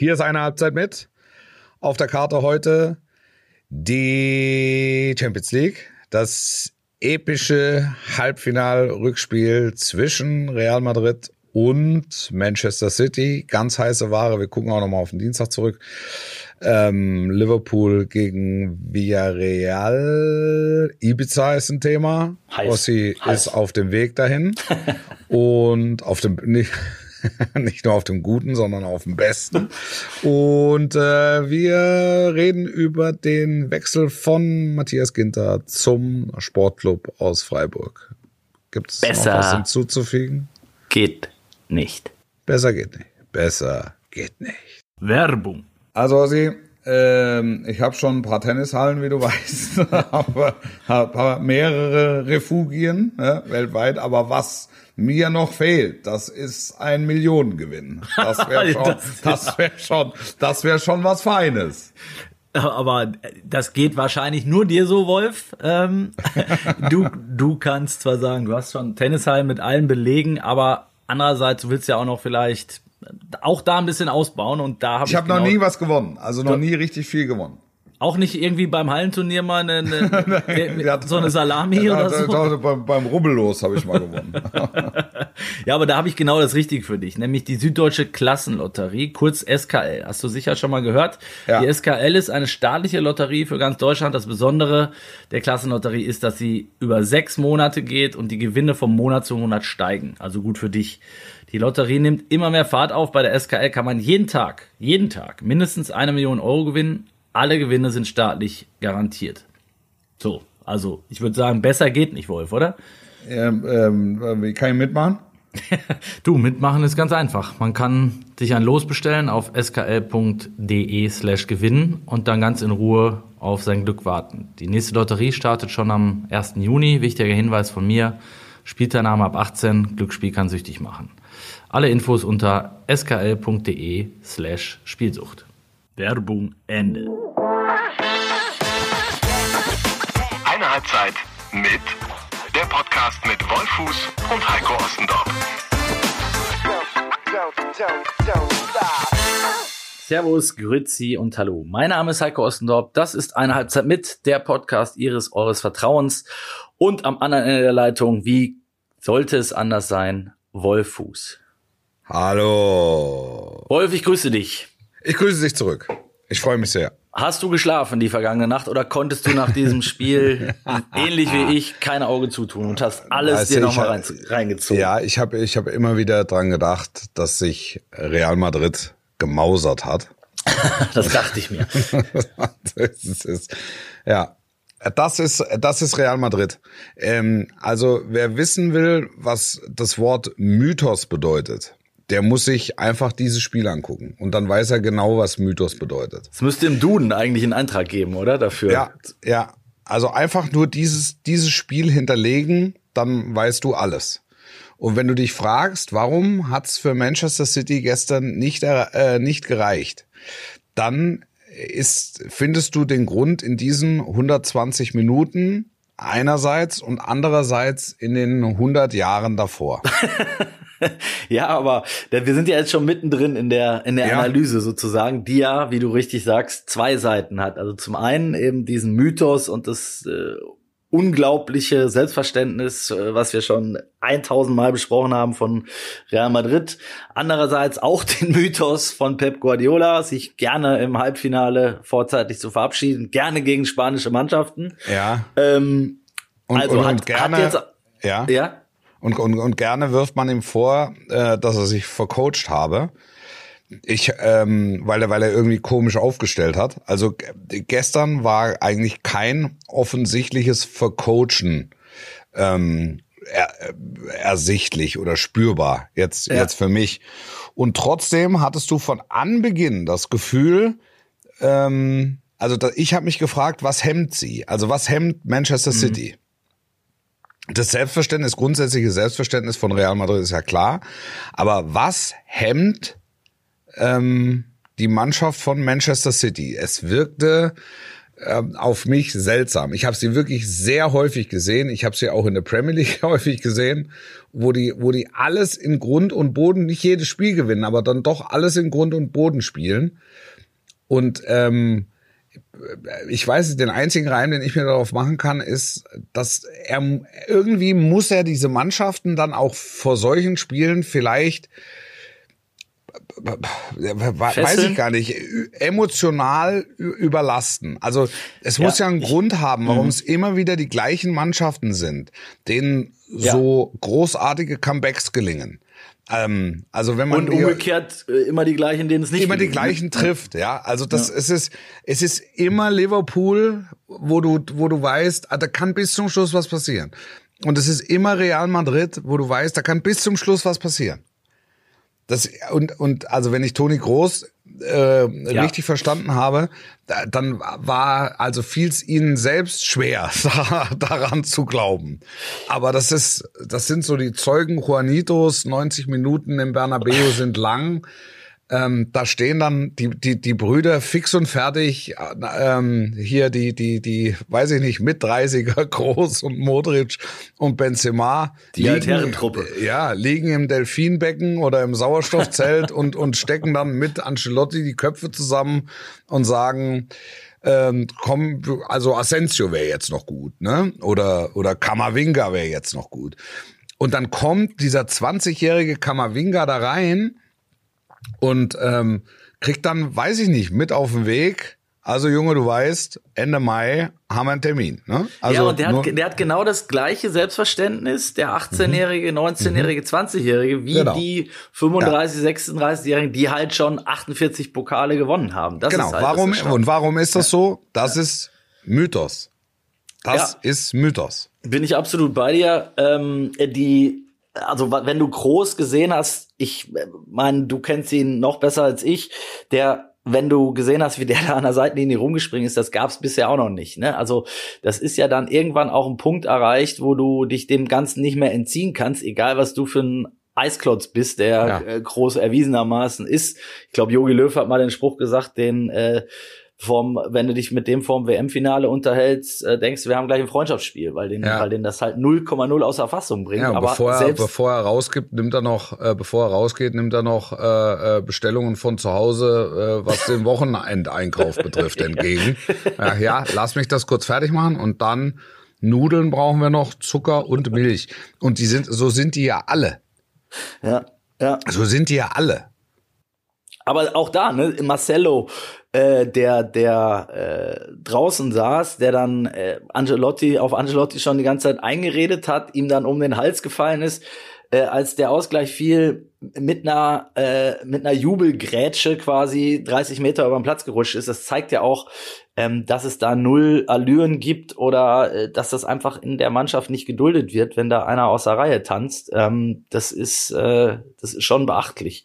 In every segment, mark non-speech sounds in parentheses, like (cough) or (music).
Hier ist eine Halbzeit mit. Auf der Karte heute die Champions League. Das epische Halbfinal-Rückspiel zwischen Real Madrid und Manchester City. Ganz heiße Ware. Wir gucken auch nochmal auf den Dienstag zurück. Ähm, Liverpool gegen Villarreal. Ibiza ist ein Thema. Heiß. Ossi Heiß. ist auf dem Weg dahin. (laughs) und auf dem, nicht, (laughs) nicht nur auf dem Guten, sondern auf dem Besten. Und äh, wir reden über den Wechsel von Matthias Ginter zum Sportclub aus Freiburg. Gibt es noch Besser. was hinzuzufügen? Geht nicht. Besser geht nicht. Besser geht nicht. Werbung. Also Ossi, ähm, ich habe schon ein paar Tennishallen, wie du (laughs) weißt, aber mehrere Refugien ne, weltweit. Aber was mir noch fehlt, das ist ein Millionengewinn. Das (laughs) wäre schon, Das- das wäre schon, das wäre schon was Feines. Aber das geht wahrscheinlich nur dir so, Wolf. Ähm, (laughs) du, du kannst zwar sagen, du hast schon Tennishallen mit allen Belegen, aber andererseits, du willst ja auch noch vielleicht auch da ein bisschen ausbauen und da habe ich, Ich habe noch genau- nie was gewonnen, also noch nie richtig viel gewonnen. Auch nicht irgendwie beim Hallenturnier mal eine, eine, (laughs) so eine Salami ja, oder so. Beim, beim Rubbellos habe ich mal gewonnen. (laughs) Ja, aber da habe ich genau das Richtige für dich, nämlich die Süddeutsche Klassenlotterie, kurz SKL. Hast du sicher schon mal gehört? Ja. Die SKL ist eine staatliche Lotterie für ganz Deutschland. Das Besondere der Klassenlotterie ist, dass sie über sechs Monate geht und die Gewinne vom Monat zu Monat steigen. Also gut für dich. Die Lotterie nimmt immer mehr Fahrt auf. Bei der SKL kann man jeden Tag, jeden Tag mindestens eine Million Euro gewinnen. Alle Gewinne sind staatlich garantiert. So, also ich würde sagen, besser geht nicht, Wolf, oder? ähm, ähm, wie kann ich mitmachen? (laughs) Du, mitmachen ist ganz einfach. Man kann sich ein Los bestellen auf skl.de slash gewinnen und dann ganz in Ruhe auf sein Glück warten. Die nächste Lotterie startet schon am 1. Juni. Wichtiger Hinweis von mir. Spielteilnahme ab 18. Glücksspiel kann süchtig machen. Alle Infos unter skl.de slash Spielsucht. Werbung Ende. Eine Halbzeit mit der Podcast mit Wolfuß und Heiko Ostendorf. Servus, Grüezi und Hallo. Mein Name ist Heiko Ostendorp. Das ist eine Halbzeit mit, der Podcast Ihres, Eures Vertrauens. Und am anderen Ende der Leitung, wie sollte es anders sein, Wolf Fuß. Hallo. Wolf, ich grüße dich. Ich grüße dich zurück. Ich freue mich sehr. Hast du geschlafen die vergangene Nacht oder konntest du nach diesem Spiel (laughs) ähnlich wie ich kein Auge zutun und hast alles Weißt dir nochmal rein, reingezogen? Ja, ich habe ich hab immer wieder dran gedacht, dass sich Real Madrid gemausert hat. (laughs) Das dachte ich mir. (laughs) das ist, ist, ja, das ist, das ist Real Madrid. Ähm, also wer wissen will, was das Wort Mythos bedeutet, der muss sich einfach dieses Spiel angucken. Und dann weiß er genau, was Mythos bedeutet. Es müsste im Duden eigentlich einen Eintrag geben, oder? Dafür. Ja, ja. Also einfach nur dieses, dieses Spiel hinterlegen, dann weißt du alles. Und wenn du dich fragst, warum hat's für Manchester City gestern nicht, äh, nicht gereicht, dann ist, findest du den Grund in diesen 120 Minuten einerseits und andererseits in den 100 Jahren davor. (laughs) (laughs) Ja, aber wir sind ja jetzt schon mittendrin in der, in der Ja. Analyse sozusagen, die ja, wie du richtig sagst, zwei Seiten hat. Also zum einen eben diesen Mythos und das äh, unglaubliche Selbstverständnis, äh, was wir schon 1000 Mal besprochen haben von Real Madrid. Andererseits auch (laughs) den Mythos von Pep Guardiola, sich gerne im Halbfinale vorzeitig zu verabschieden, gerne gegen spanische Mannschaften. Ja. Ähm, Und, also und, hat, und gerne, hat jetzt, ja. ja, Und, und, und gerne wirft man ihm vor, äh, dass er sich vercoacht habe. Ich, ähm, weil er, weil er irgendwie komisch aufgestellt hat. Also gestern war eigentlich kein offensichtliches Vercoachen ähm, er, ersichtlich oder spürbar jetzt Ja. jetzt für mich. Und trotzdem hattest du von Anbeginn das Gefühl, ähm, also da, ich habe mich gefragt, was hemmt sie? Also was hemmt Manchester City? Das Selbstverständnis, grundsätzliche Selbstverständnis von Real Madrid ist ja klar. Aber was hemmt ähm, die Mannschaft von Manchester City? Es wirkte ähm, auf mich seltsam. Ich habe sie wirklich sehr häufig gesehen. Ich habe sie auch in der Premier League (laughs) häufig gesehen, wo die, wo die alles in Grund und Boden, nicht jedes Spiel gewinnen, aber dann doch alles in Grund und Boden spielen. Und ähm, ich weiß, den einzigen Reim, den ich mir darauf machen kann, ist, dass er irgendwie muss er diese Mannschaften dann auch vor solchen Spielen vielleicht weiß ich gar nicht, emotional überlasten. Also es muss ja, einen Grund haben, warum mhm. es immer wieder die gleichen Mannschaften sind, denen ja. so großartige Comebacks gelingen. Ähm, also wenn man und umgekehrt äh, immer die gleichen, denen es nicht immer die gleichen trifft, ja. Also das ja. es ist es ist immer Liverpool, wo du wo du weißt, ah, da kann bis zum Schluss was passieren. Und es ist immer Real Madrid, wo du weißt, da kann bis zum Schluss was passieren. Das, und, und also wenn ich Toni Groß äh, ja. richtig verstanden habe, da, dann war, also fiel es ihnen selbst schwer, (laughs) daran zu glauben. Aber das ist, das sind so die Zeugen Juanitos, 90 Minuten im Bernabeu sind lang. Ähm, da stehen dann die, die, die Brüder fix und fertig, ähm, hier die, die, die, weiß ich nicht, mit 30er (laughs) Groß und Modric und Benzema. Die Altherrentruppe. Ja, liegen im Delfinbecken oder im Sauerstoffzelt (laughs) und, und stecken dann mit Ancelotti die Köpfe zusammen und sagen, ähm, komm, also Asensio wäre jetzt noch gut, ne? Oder, oder Kamavinga wäre jetzt noch gut. Und dann kommt dieser 20-jährige Kamavinga da rein und ähm, kriegt dann, weiß ich nicht, mit auf den Weg. Also Junge, du weißt, Ende Mai haben wir einen Termin. Ne? Also ja, und der hat, der hat genau das gleiche Selbstverständnis, der 18-jährige, 19-jährige, 20-jährige, wie genau. die 35, ja. 36-jährigen, die halt schon 48 Pokale gewonnen haben. Das genau, halt warum, und warum ist das so? Das ja. ist Mythos. Das ja. ist Mythos. Bin ich absolut bei dir. Ähm, die also wenn du groß gesehen hast, ich meine, du kennst ihn noch besser als ich, der wenn du gesehen hast, wie der (laughs) da an der Seitenlinie rumgespringen ist, das gab's bisher auch noch nicht. Ne? Also das ist ja dann irgendwann auch ein Punkt erreicht, wo du dich dem Ganzen nicht mehr entziehen kannst, egal was du für ein Eisklotz bist, der ja. äh, groß erwiesenermaßen ist. Ich glaube, Jogi Löw hat mal den Spruch gesagt, den äh, vom, wenn du dich mit dem vorm WM-Finale unterhältst, äh, denkst wir haben gleich ein Freundschaftsspiel, weil den, ja. weil den das halt 0,0 außer Fassung bringt. Ja, aber bevor er, bevor er rausgibt, nimmt er noch, äh, bevor er rausgeht, nimmt er noch äh, äh, Bestellungen von zu Hause, äh, was den Wochenendeinkauf (laughs) betrifft, entgegen. Ja, ja, lass mich das kurz fertig machen und dann Nudeln brauchen wir noch, Zucker und Milch. Und die sind, so sind die ja alle. Ja, ja. So sind die ja alle. Aber auch da, ne, Marcello, äh, der, der äh, draußen saß, der dann äh, Angelotti auf Angelotti schon die ganze Zeit eingeredet hat, ihm dann um den Hals gefallen ist, äh, als der Ausgleich fiel, mit einer äh, mit einer Jubelgrätsche quasi 30 Meter über den Platz gerutscht ist. Das zeigt ja auch, ähm, dass es da null Allüren gibt oder äh, dass das einfach in der Mannschaft nicht geduldet wird, wenn da einer aus der Reihe tanzt. Ähm, das ist äh, das ist schon beachtlich.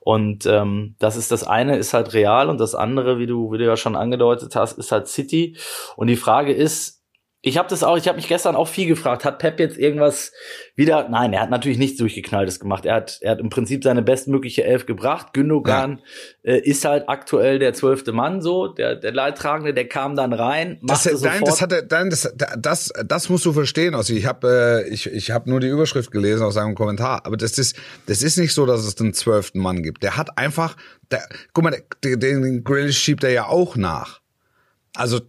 Und ähm, das ist das eine ist halt real und das andere, wie du wie du ja schon angedeutet hast, ist halt City. Und die Frage ist ich habe das auch, ich habe mich gestern auch viel gefragt, hat Pep jetzt irgendwas wieder, nein, er hat natürlich nichts durchgeknalltes gemacht. Er hat, er hat im Prinzip seine bestmögliche Elf gebracht. Gündogan ja. äh, ist halt aktuell der zwölfte Mann so, der, der Leidtragende, der kam dann rein. Das, nein, das hat er, nein, das, das, das musst du verstehen. Also ich habe, äh, ich, ich habe nur die Überschrift gelesen aus seinem Kommentar, aber das ist, das ist nicht so, dass es den zwölften Mann gibt. Der hat einfach, der, guck mal, den, den Grill schiebt er ja auch nach. Also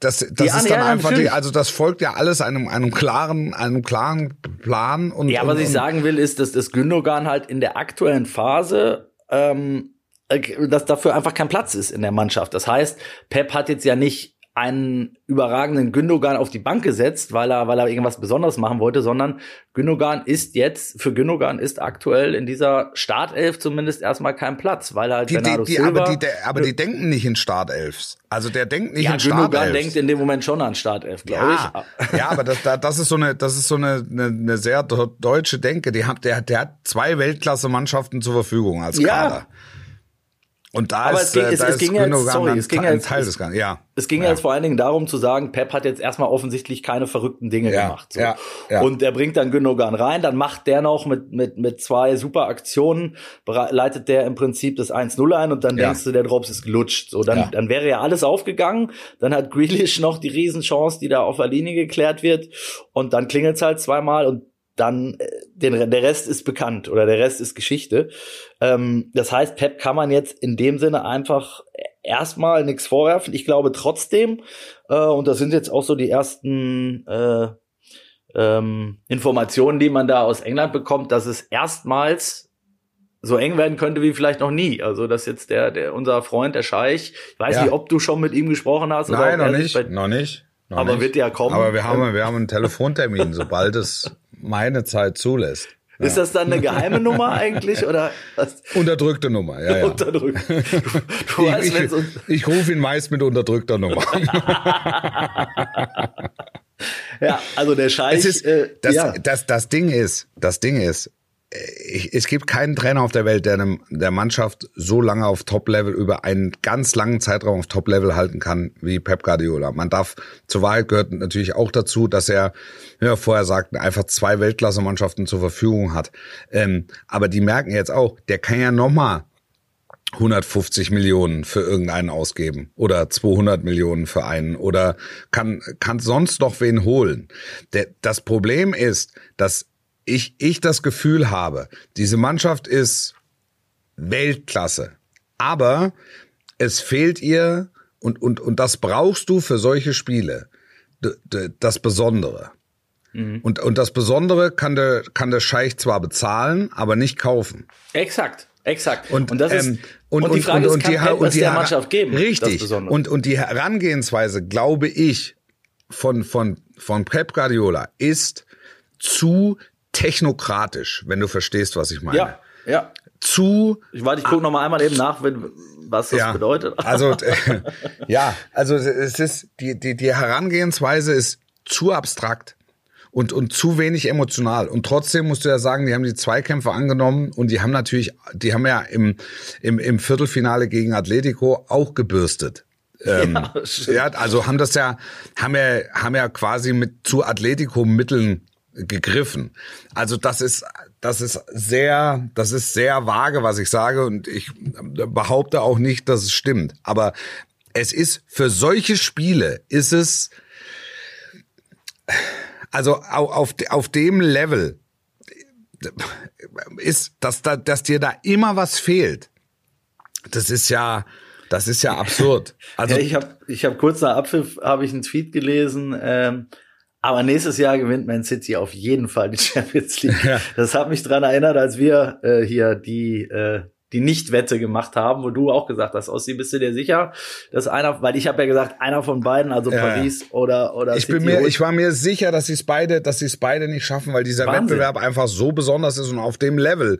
das, das ist dann ja, einfach die, also das folgt ja alles einem einem klaren einem klaren Plan und ja, was und, ich sagen will ist, dass das Gündogan halt in der aktuellen Phase ähm, äh, dass dafür einfach kein Platz ist in der Mannschaft. Das heißt, Pep hat jetzt ja nicht einen überragenden Gündogan auf die Bank gesetzt, weil er, weil er irgendwas Besonderes machen wollte, sondern Gündogan ist jetzt, für Gündogan ist aktuell in dieser Startelf zumindest erstmal kein Platz, weil er halt die, Bernardo die, die, Silva, aber die, aber die denken nicht in Startelfs. Also der denkt nicht ja, in Gündogan Startelfs. denkt in dem Moment schon an Startelf, glaube ja, ich. Ja, aber das, das ist so eine, das ist so eine, eine, eine sehr deutsche Denke. Die hat, der, der hat zwei Weltklasse-Mannschaften zur Verfügung als Kader. Ja. Und da Aber ist, es ging- es- da es ist ging jetzt- sorry, es ging ein jetzt- Teil es- des Ganzen. Ja. Es ging ja. jetzt vor allen Dingen darum zu sagen, Pep hat jetzt erstmal offensichtlich keine verrückten Dinge Ja, gemacht. So. ja, ja. Und er bringt dann Gündogan rein, dann macht der noch mit, mit, mit zwei super Aktionen, leitet der im Prinzip das 1-0 ein und dann Ja. denkst du, der Drops ist gelutscht. So, dann, dann wäre ja alles aufgegangen. Dann hat Grealish noch die Riesenchance, die da auf der Linie geklärt wird. Und dann klingelt's halt zweimal und dann äh, den, der Rest ist bekannt oder der Rest ist Geschichte. Ähm, das heißt, Pep kann man jetzt in dem Sinne einfach erstmal nichts vorwerfen. Ich glaube trotzdem, äh, und das sind jetzt auch so die ersten äh, ähm, Informationen, die man da aus England bekommt, dass es erstmals so eng werden könnte wie vielleicht noch nie. Also dass jetzt der, der unser Freund, der Scheich, ich weiß Ja. nicht, ob du schon mit ihm gesprochen hast. oder Nein, noch nicht. Noch nicht. Noch Aber nicht. wird ja kommen. Aber wir haben, wir haben einen Telefontermin, sobald es meine Zeit zulässt. Ist das dann eine geheime Nummer (laughs) eigentlich oder was? Unterdrückte Nummer, ja, ja. (laughs) Unterdrückt. Du, du weißt, ich, ich, uns ich rufe ihn meist mit unterdrückter Nummer. (laughs) ja, also der Scheich. es ist, äh, das, ja. das, das Ding ist, das Ding ist, es gibt keinen Trainer auf der Welt, der einem, der Mannschaft so lange auf Top-Level über einen ganz langen Zeitraum auf Top-Level halten kann wie Pep Guardiola. Man darf, zur Wahrheit gehört natürlich auch dazu, dass er, wie wir vorher sagten, einfach zwei Weltklasse-Mannschaften zur Verfügung hat. Ähm, aber die merken jetzt auch, der kann ja nochmal 150 Millionen für irgendeinen ausgeben oder 200 Millionen für einen oder kann, kann sonst noch wen holen. Der, das Problem ist, dass ich, ich das Gefühl habe, diese Mannschaft ist Weltklasse, aber es fehlt ihr und, und, und das brauchst du für solche Spiele, das Besondere. Und, und das Besondere kann der, kann der Scheich zwar bezahlen, aber nicht kaufen. Exakt, exakt. Und, das ist ähm, und, und die Frage ist, kann die, Pep und die der Mannschaft geben? Richtig. Und, und die Herangehensweise, glaube ich, von, von, von Pep Guardiola ist zu technokratisch, wenn du verstehst, was ich meine. ja, ja. Zu Ich warte, ich gucke noch mal einmal eben nach, wenn, was das ja, bedeutet. (laughs) Also äh, ja, also es ist die die die Herangehensweise ist zu abstrakt und und zu wenig emotional und trotzdem musst du ja sagen, die haben die Zweikämpfe angenommen und die haben natürlich, die haben ja im im im Viertelfinale gegen Atletico auch gebürstet. Ähm, Ja, ja, also haben das ja, haben ja, haben ja quasi mit zu Atletico-Mitteln gegriffen. Also das ist, das ist sehr, das ist sehr vage, was ich sage und ich behaupte auch nicht, dass es stimmt. Aber es ist für solche Spiele ist es, also au- auf, auf dem Level ist, dass da, dass dir da immer was fehlt. Das ist ja, das ist ja absurd. Also ja, ich habe ich hab kurz nach Abpfiff habe ich einen Tweet gelesen. Ähm, aber nächstes Jahr gewinnt Man City auf jeden Fall die Champions (laughs) League. Ja. Das hat mich dran erinnert, als wir äh, hier die äh, die Nicht-Wette gemacht haben, wo du auch gesagt hast, Ossi, bist du dir sicher, dass einer, weil ich habe ja gesagt, einer von beiden, also Ja, Paris oder oder ich City bin mir, holt- ich war mir sicher, dass sie es beide, dass sie es beide nicht schaffen, weil dieser Wahnsinn. Wettbewerb einfach so besonders ist und auf dem Level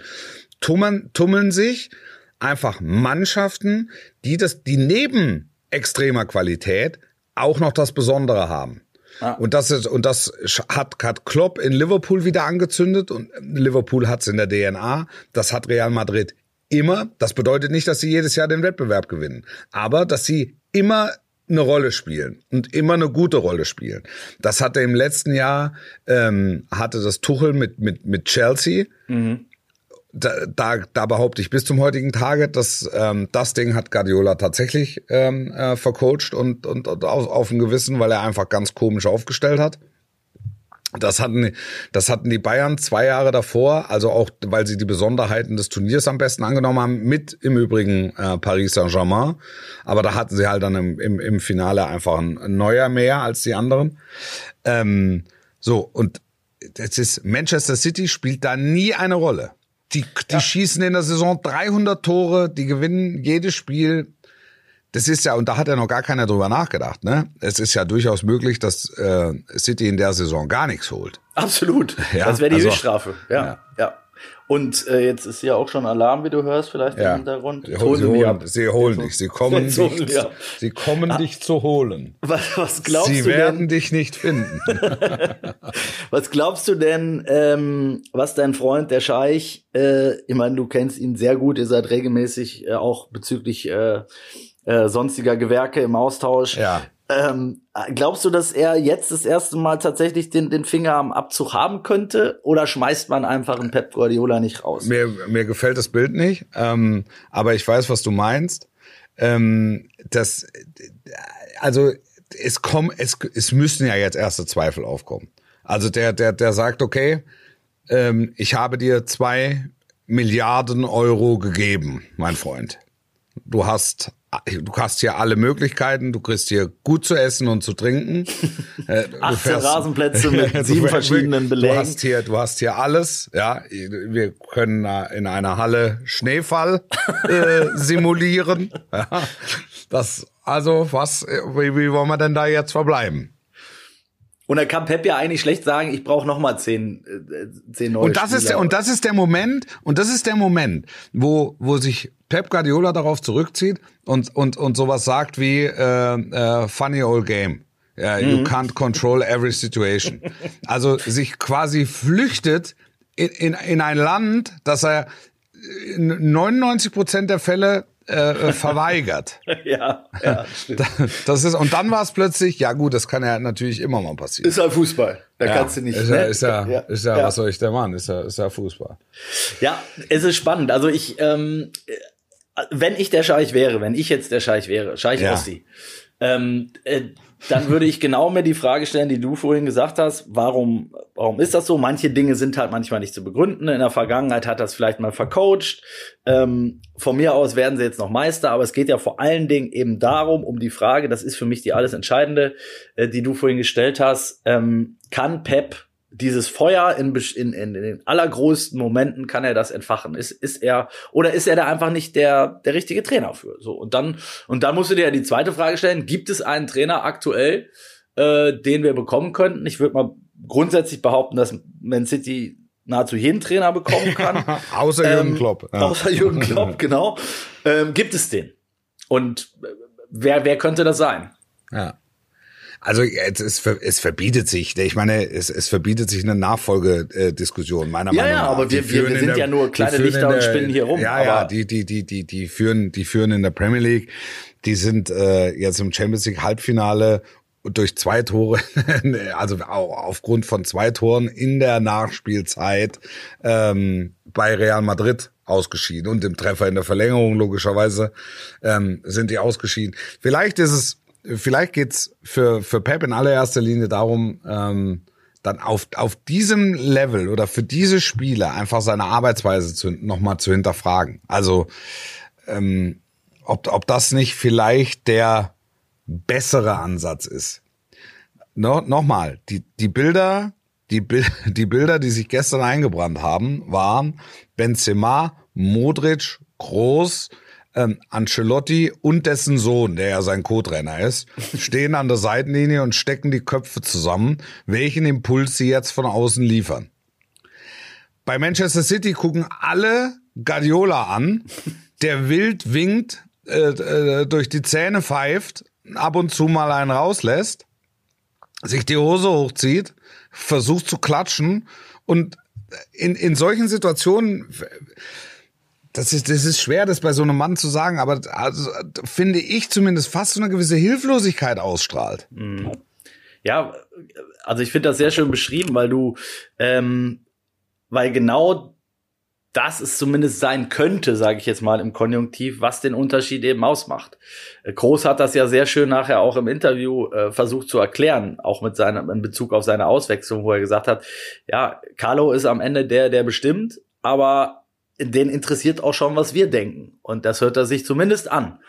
tummeln, tummeln sich einfach Mannschaften, die das, die neben extremer Qualität auch noch das Besondere haben. Ja. Und das ist, und das hat, hat Klopp in Liverpool wieder angezündet und Liverpool hat's in der DNA. Das hat Real Madrid immer. Das bedeutet nicht, dass sie jedes Jahr den Wettbewerb gewinnen, aber dass sie immer eine Rolle spielen und immer eine gute Rolle spielen. Das hatte im letzten Jahr ähm, hatte das Tuchel mit mit mit Chelsea. Da, da, da behaupte ich bis zum heutigen Tage, dass ähm, das Ding hat Guardiola tatsächlich ähm, äh, vercoacht und, und, und auf, auf ein Gewissen, weil er einfach ganz komisch aufgestellt hat. Das hatten, das hatten die Bayern zwei Jahre davor, also auch, weil sie die Besonderheiten des Turniers am besten angenommen haben, mit im Übrigen äh, Paris Saint-Germain. Aber da hatten sie halt dann im, im, im Finale einfach ein, ein neuer mehr als die anderen. Ähm, so, und es ist, Manchester City spielt da nie eine Rolle. Die, die schießen in der Saison 300 Tore, die gewinnen jedes Spiel. Das ist ja, und da hat ja noch gar keiner drüber nachgedacht, ne? Es ist ja durchaus möglich, dass äh, City in der Saison gar nichts holt. Absolut. Ja, das wäre die also- Höchststrafe. Ja, Ja. ja. Und äh, jetzt ist ja auch schon Alarm, wie du hörst, vielleicht Ja. im Hintergrund. Sie, holen, sie, holen, sie holen dich. Sie kommen, holen dich, ab. sie kommen dich zu holen. Was, was glaubst Sie du werden denn? dich nicht finden. (laughs) Was glaubst du denn, ähm, was dein Freund, der Scheich, äh, ich meine, du kennst ihn sehr gut, ihr seid regelmäßig äh, auch bezüglich äh, äh, sonstiger Gewerke im Austausch. Ja. Ähm, glaubst du, dass er jetzt das erste Mal tatsächlich den, den Finger am Abzug haben könnte? Oder schmeißt man einfach einen Pep Guardiola nicht raus? Mir, mir gefällt das Bild nicht, ähm, aber ich weiß, was du meinst. Ähm, das, also es kommen, es, es müssen ja jetzt erste Zweifel aufkommen. Also der, der, der sagt, okay, ähm, ich habe dir zwei Milliarden Euro gegeben, mein Freund. Du hast, du hast hier alle Möglichkeiten. Du kriegst hier gut zu essen und zu trinken. (laughs) Äh, du 18 fährst- Rasenplätze mit (laughs) Du sieben verschiedenen Du Belägen. hast hier, du hast hier alles. Ja, wir können in einer Halle Schneefall (laughs) äh, simulieren. Ja, das, also was, äh, wie, wie wollen wir denn da jetzt verbleiben? Und da kann Pep ja eigentlich schlecht sagen, ich brauche noch mal zehn, äh, zehn neue Und das ist der, Spieler. und das ist der Moment, und das ist der Moment, wo, wo sich Pep Guardiola darauf zurückzieht und, und, und sowas sagt wie, äh, äh, funny old game. Ja, You can't control every situation. Also sich quasi flüchtet in, in, in ein Land, das er in 99 Prozent der Fälle äh, verweigert. (laughs) ja, ja, stimmt. Das ist, und dann war es plötzlich, ja gut, das kann ja natürlich immer mal passieren. Ist halt Fußball. Da ja, kannst du nicht. Ist ja, ne? ist ja, ja, ist ja, was soll ich da machen? Ist ja, ist ja Fußball. Ja, es ist spannend. Also ich, ähm, äh, wenn ich der Scheich wäre, wenn ich jetzt der Scheich wäre, Scheich Ja. Ossi, ähm, äh, dann würde ich genau mir die Frage stellen, die du vorhin gesagt hast, warum, warum ist das so? Manche Dinge sind halt manchmal nicht zu begründen. In der Vergangenheit hat das vielleicht mal vercoacht. Ähm, von mir aus werden sie jetzt noch Meister, aber es geht ja vor allen Dingen eben darum, um die Frage, das ist für mich die alles entscheidende, äh, die du vorhin gestellt hast, ähm, kann Pep dieses Feuer in, in, in, in den allergrößten Momenten kann er das entfachen. Ist, ist er, oder ist er da einfach nicht der, der richtige Trainer für? So, und dann, und dann musst du dir ja die zweite Frage stellen, gibt es einen Trainer aktuell, äh, den wir bekommen könnten? Ich würde mal grundsätzlich behaupten, dass Man City nahezu jeden Trainer bekommen (laughs) kann. Außer Jürgen Ähm, Klopp. Ja. Außer Jürgen Klopp, (laughs) genau. Ähm, gibt es den? Und äh, wer, wer könnte das sein? Ja. Also es, es, es verbietet sich, ich meine, es, es verbietet sich eine Nachfolgediskussion, meiner Ja, Meinung ja, nach. aber Die wir- wir- wir in sind ja nur kleine Lichter in und der- spinnen hier rum, Ja, ja, aber- die, die, die, die, die führen, die führen in der Premier League, die sind äh, jetzt im Champions League Halbfinale durch zwei Tore, (laughs) also auch aufgrund von zwei Toren in der Nachspielzeit ähm, bei Real Madrid ausgeschieden und dem Treffer in der Verlängerung logischerweise ähm, sind die ausgeschieden. Vielleicht ist es, vielleicht geht's für für Pep in allererster Linie darum, ähm, dann auf auf diesem Level oder für diese Spiele einfach seine Arbeitsweise zu, nochmal zu hinterfragen. Also ähm, ob ob das nicht vielleicht der bessere Ansatz ist. No, Nochmal, die, die Bilder, die, (laughs) die Bilder, die sich gestern eingebrannt haben, waren Benzema, Modric, Groß, ähm, Ancelotti und dessen Sohn, der ja sein Co-Trainer ist, (laughs) stehen an der Seitenlinie und stecken die Köpfe zusammen, welchen Impuls sie jetzt von außen liefern. Bei Manchester City gucken alle Guardiola an, (laughs) der wild winkt, äh, äh, durch die Zähne pfeift, ab und zu mal einen rauslässt, sich die Hose hochzieht, versucht zu klatschen und in, in solchen Situationen, das ist, das ist schwer, das bei so einem Mann zu sagen, aber also, finde ich zumindest fast so eine gewisse Hilflosigkeit ausstrahlt. Ja, also ich finde das sehr schön beschrieben, weil du, ähm, weil genau das es zumindest sein könnte, sage ich jetzt mal im Konjunktiv, was den Unterschied eben ausmacht. Äh, Groß hat das ja sehr schön nachher auch im Interview äh, versucht zu erklären, auch mit seinem in Bezug auf seine Auswechslung, wo er gesagt hat, ja, Carlo ist am Ende der, der bestimmt, aber den interessiert auch schon, was wir denken. Und das hört er sich zumindest an.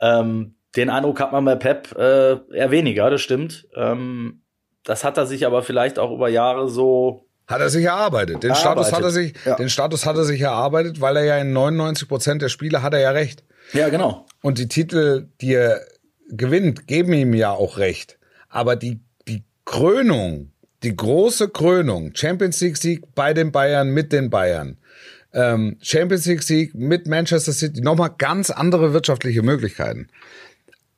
Ähm, den Eindruck hat man bei Pep äh, eher weniger, das stimmt. Ähm, das hat er sich aber vielleicht auch über Jahre so. Hat er sich erarbeitet. Den Erarbeitet, Status hat er sich, ja. den Status hat er sich erarbeitet, weil er ja in 99 Prozent der Spiele hat er ja recht. Ja, genau. Und die Titel, die er gewinnt, geben ihm ja auch recht. Aber die, die Krönung die große Krönung, Champions League Sieg bei den Bayern mit den Bayern, ähm, Champions League Sieg mit Manchester City, nochmal ganz andere wirtschaftliche Möglichkeiten.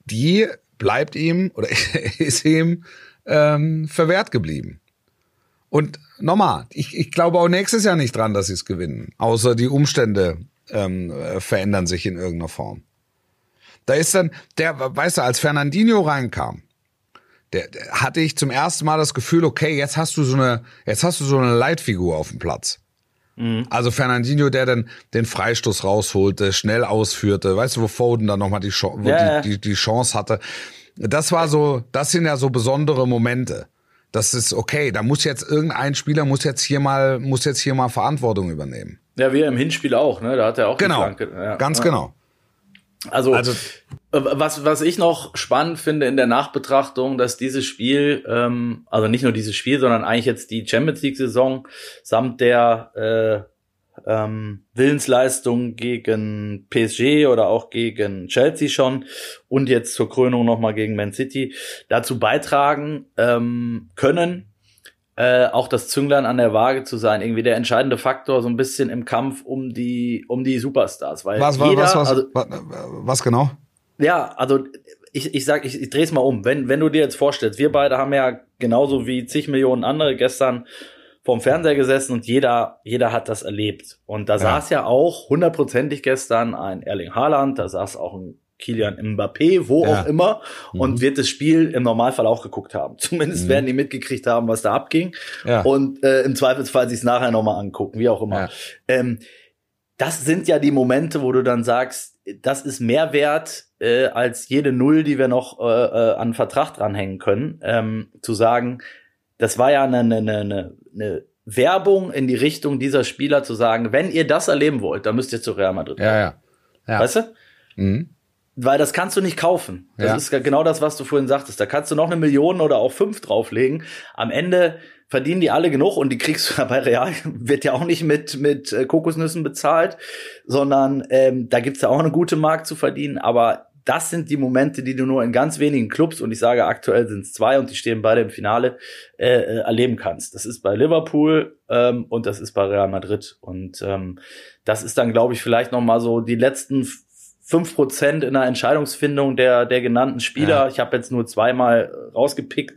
Die bleibt ihm oder (laughs) ist ihm ähm, verwehrt geblieben. Und nochmal, ich, ich glaube auch nächstes Jahr nicht dran, dass sie es gewinnen, außer die Umstände ähm, äh, verändern sich in irgendeiner Form. Da ist dann, der, weißt du, als Fernandinho reinkam, der, der hatte ich zum ersten Mal das Gefühl, okay, jetzt hast du so eine, jetzt hast du so eine Leitfigur auf dem Platz. Mhm. Also Fernandinho, der dann den Freistoß rausholte, schnell ausführte, weißt du, wo Foden dann nochmal die, Chance, ja, die, die, die Chance hatte. Das war so, das sind ja so besondere Momente. Das ist okay, da muss jetzt irgendein Spieler muss jetzt hier mal, muss jetzt hier mal Verantwortung übernehmen. Ja, wie im Hinspiel auch, ne? Da hat er auch genau, ja, ganz ja. genau. Also, also was, was ich noch spannend finde in der Nachbetrachtung, dass dieses Spiel, ähm, also nicht nur dieses Spiel, sondern eigentlich jetzt die Champions League-Saison samt der äh, ähm, Willensleistung gegen PSG oder auch gegen Chelsea schon und jetzt zur Krönung nochmal gegen Man City dazu beitragen ähm, können, äh, auch das Zünglein an der Waage zu sein, irgendwie der entscheidende Faktor so ein bisschen im Kampf um die um die Superstars, weil was, jeder, was, was, also, was, was genau? Ja, also ich, ich sag, ich, ich drehe es mal um. Wenn, wenn du dir jetzt vorstellst, wir beide haben ja genauso wie zig Millionen andere gestern vorm Fernseher gesessen und jeder, jeder hat das erlebt. Und da ja. saß ja auch hundertprozentig gestern ein Erling Haaland, da saß auch ein Kilian Mbappé, wo ja. auch immer, und mhm. wird das Spiel im Normalfall auch geguckt haben. (laughs) Zumindest mhm. werden die mitgekriegt haben, was da abging. Ja. Und äh, im Zweifelsfall sich es nachher nochmal angucken, wie auch immer. Ja. Ähm, das sind ja die Momente, wo du dann sagst, das ist mehr wert äh, als jede Null, die wir noch äh, äh, an Vertrag dranhängen können. Ähm, zu sagen, das war ja eine, eine, eine, eine Werbung in die Richtung dieser Spieler zu sagen, wenn ihr das erleben wollt, dann müsst ihr zu Real Madrid. Ja, ja. ja. Weißt du? Mhm. Weil das kannst du nicht kaufen. Das ja. ist genau das, was du vorhin sagtest. Da kannst du noch eine Million oder auch fünf drauflegen. Am Ende verdienen die alle genug und die kriegst du (laughs) bei Real, wird ja auch nicht mit, mit äh, Kokosnüssen bezahlt, sondern ähm, da gibt's ja auch eine gute Mark zu verdienen, aber das sind die Momente, die du nur in ganz wenigen Clubs, und ich sage aktuell sind es zwei und die stehen beide im Finale, äh, äh, erleben kannst. Das ist bei Liverpool ähm, und das ist bei Real Madrid. Und ähm, das ist dann, glaube ich, vielleicht noch mal so die letzten fünf Prozent in der Entscheidungsfindung der, der genannten Spieler. Ja. Ich habe jetzt nur zweimal rausgepickt.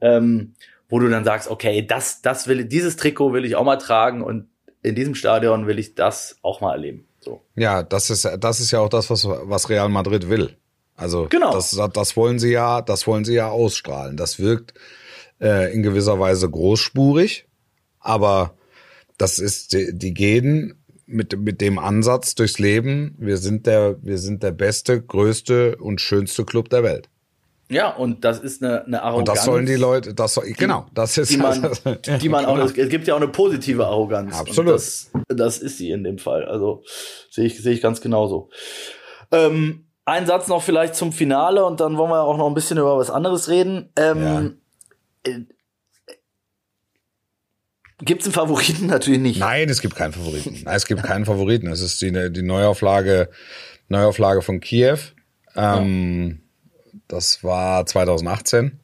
Ähm, wo du dann sagst, okay, das, das will, dieses Trikot will ich auch mal tragen und in diesem Stadion will ich das auch mal erleben. So. Ja, das ist, das ist ja auch das, was, was Real Madrid will. Also genau. das, das wollen sie ja, das wollen sie ja ausstrahlen. Das wirkt äh, in gewisser Weise großspurig, aber das ist, die, die gehen mit, mit dem Ansatz durchs Leben, wir sind der, wir sind der beste, größte und schönste Club der Welt. Ja, und das ist eine, eine Arroganz. Und das sollen die Leute, das soll, genau, das ist die man, (laughs) die man auch, es gibt ja auch eine positive Arroganz. Absolut. Das, das, ist sie in dem Fall. Also sehe ich, sehe ich ganz genauso. Ähm, ein Satz noch vielleicht zum Finale und dann wollen wir auch noch ein bisschen über was anderes reden. Ähm, ja. Gibt es einen Favoriten? (laughs) Natürlich nicht. Nein, es gibt keinen Favoriten. Nein, es gibt keinen Favoriten. Es ist die, die Neuauflage, Neuauflage von Kiew. Ähm, ja das war 2018.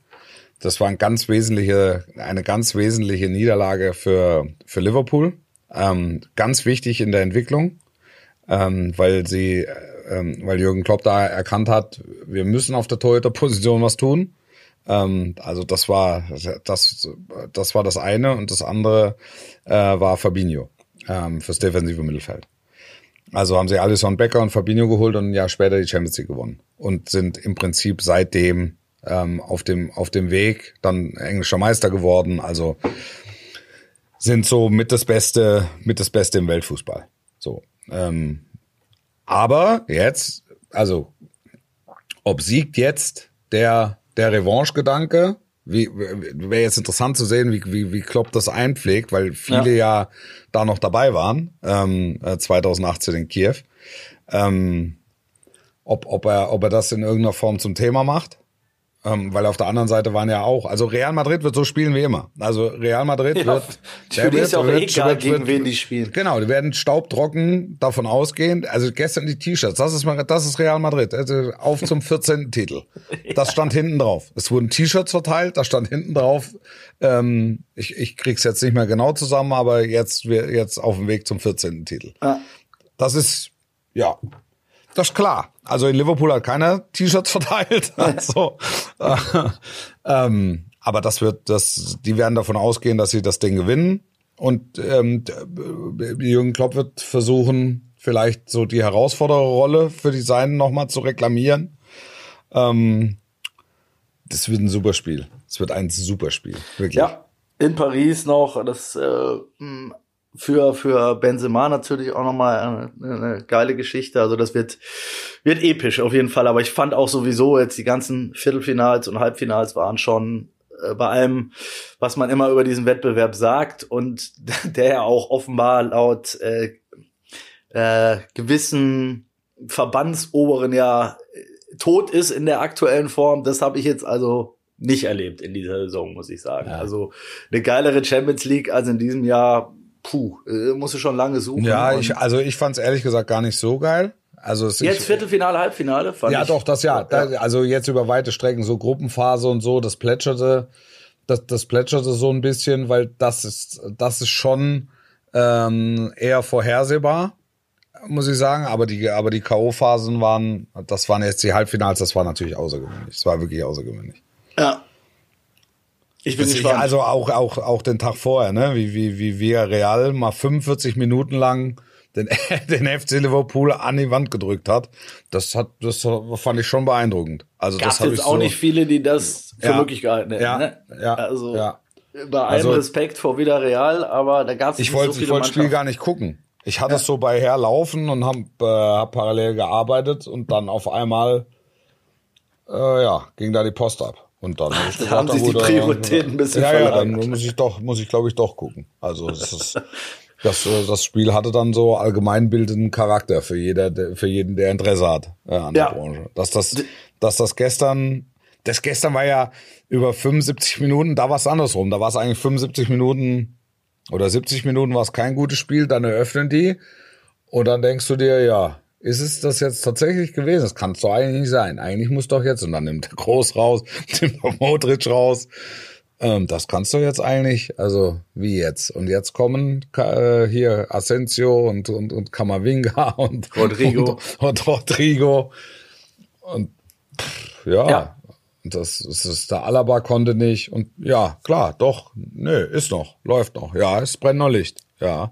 Das war ein ganz wesentliche, eine ganz wesentliche Niederlage für, für Liverpool. Ähm, ganz wichtig in der Entwicklung, ähm, weil sie, ähm, weil Jürgen Klopp da erkannt hat, wir müssen auf der Torhüter-Position was tun. Ähm, also das war, das, das war das eine und das andere äh, war Fabinho ähm, fürs defensive Mittelfeld. Also haben sie Alisson Becker und Fabinho geholt und ein Jahr später die Champions League gewonnen und sind im Prinzip seitdem ähm, auf dem auf dem Weg dann englischer Meister geworden. Also sind so mit das Beste mit das Beste im Weltfußball. So, ähm, aber jetzt also obsiegt jetzt der der Revanche-Gedanke wie wäre jetzt interessant zu sehen, wie, wie, wie Klopp das einpflegt, weil viele ja, ja da noch dabei waren, ähm, 2018 äh, in Kiew. Ähm, ob, ob, er, ob er das in irgendeiner Form zum Thema macht. Ähm, weil auf der anderen Seite waren ja auch, also Real Madrid wird so spielen wie immer. Also Real Madrid Ja, wird. für (laughs) die ist auch egal, gegen wen die spielen. Genau, die werden staubtrocken davon ausgehen. Also gestern die T-Shirts, das ist das ist Real Madrid. Also auf zum 14. (laughs) Titel. Das stand hinten drauf. Es wurden T-Shirts verteilt, da stand hinten drauf. Ähm, ich, ich krieg's jetzt nicht mehr genau zusammen, aber jetzt wir jetzt auf dem Weg zum 14. Titel. Ja. Das ist ja, das ist klar. Also in Liverpool hat keiner T-Shirts (laughs) verteilt. Also, äh, ähm, aber das wird, das, die werden davon ausgehen, dass sie das Ding gewinnen. Und ähm, Jürgen Klopp wird versuchen, vielleicht so die Herausfordererrolle für die Seinen nochmal zu reklamieren. Ähm, das wird ein super Spiel. Es wird ein super Spiel. Wirklich. Ja, in Paris noch, das äh, für, für Benzema natürlich auch nochmal eine, eine geile Geschichte. Also das wird, wird episch auf jeden Fall. Aber ich fand auch sowieso jetzt die ganzen Viertelfinals und Halbfinals waren schon äh, bei allem, was man immer über diesen Wettbewerb sagt und (laughs) der ja auch offenbar laut äh, äh, gewissen Verbandsoberen ja äh, tot ist in der aktuellen Form. Das habe ich jetzt also nicht erlebt in dieser Saison, muss ich sagen. Ja. Also eine geilere Champions League als in diesem Jahr. Puh, äh, musst du schon lange suchen. Ja, ich, also ich fand es ehrlich gesagt gar nicht so geil. Also es jetzt ich, Viertelfinale, Halbfinale. Fand Ja, ich, doch, das ja. Da, also jetzt über weite Strecken, so Gruppenphase und so, das plätscherte, das, das plätscherte so ein bisschen, weil das ist, das ist schon ähm, eher vorhersehbar, muss ich sagen. Aber die, aber die K.O.-Phasen waren, das waren jetzt die Halbfinals, das war natürlich außergewöhnlich. Das war wirklich außergewöhnlich. ja. Ich bin ich, gespannt. also auch, auch, auch den Tag vorher, ne? Wie, wie, wie Villarreal mal 45 Minuten lang den, (laughs) den FC Liverpool an die Wand gedrückt hat. Das hat, das fand ich schon beeindruckend. Also Gab das jetzt ich auch so, nicht viele, die das für Ja. möglich gehalten hätten. Ja, ne? ja, also ja. bei allem Also- Respekt vor Villarreal, aber da gab es Ich nicht wollte so ich viele wollte das Spiel gar nicht gucken. Ich hatte es so bei herlaufen und habe äh, hab parallel gearbeitet und dann auf einmal äh, ja ging da die Post ab und dann hab ich Da haben gesagt, sich die Prioritäten ein bisschen ja, ja, dann verlagert. muss ich doch muss ich glaube ich doch gucken. Also das ist das, äh, das Spiel hatte dann so allgemeinbildenden Charakter für jeder, der, für jeden, der Interesse hat äh, an Ja. der Branche. Dass das, dass das gestern, das gestern war ja über 75 Minuten, da war es andersrum. Da war es eigentlich 75 Minuten oder 70 Minuten war es kein gutes Spiel, dann eröffnen die und dann denkst du dir, ja, ist es das jetzt tatsächlich gewesen? Das kann es doch eigentlich nicht sein. Eigentlich muss doch jetzt, und dann nimmt der Groß raus, (laughs) nimmt der Modric raus. Ähm, das kannst du jetzt eigentlich, also wie jetzt? Und jetzt kommen äh, hier Asensio und, und, und Kamavinga (laughs) und Rodrigo. und, und Rodrigo. Und pff, ja, Ja. Und das, das ist der Alaba konnte nicht. Und ja, klar, doch, nö, ist noch, läuft noch. Ja, es brennt noch Licht. Ja.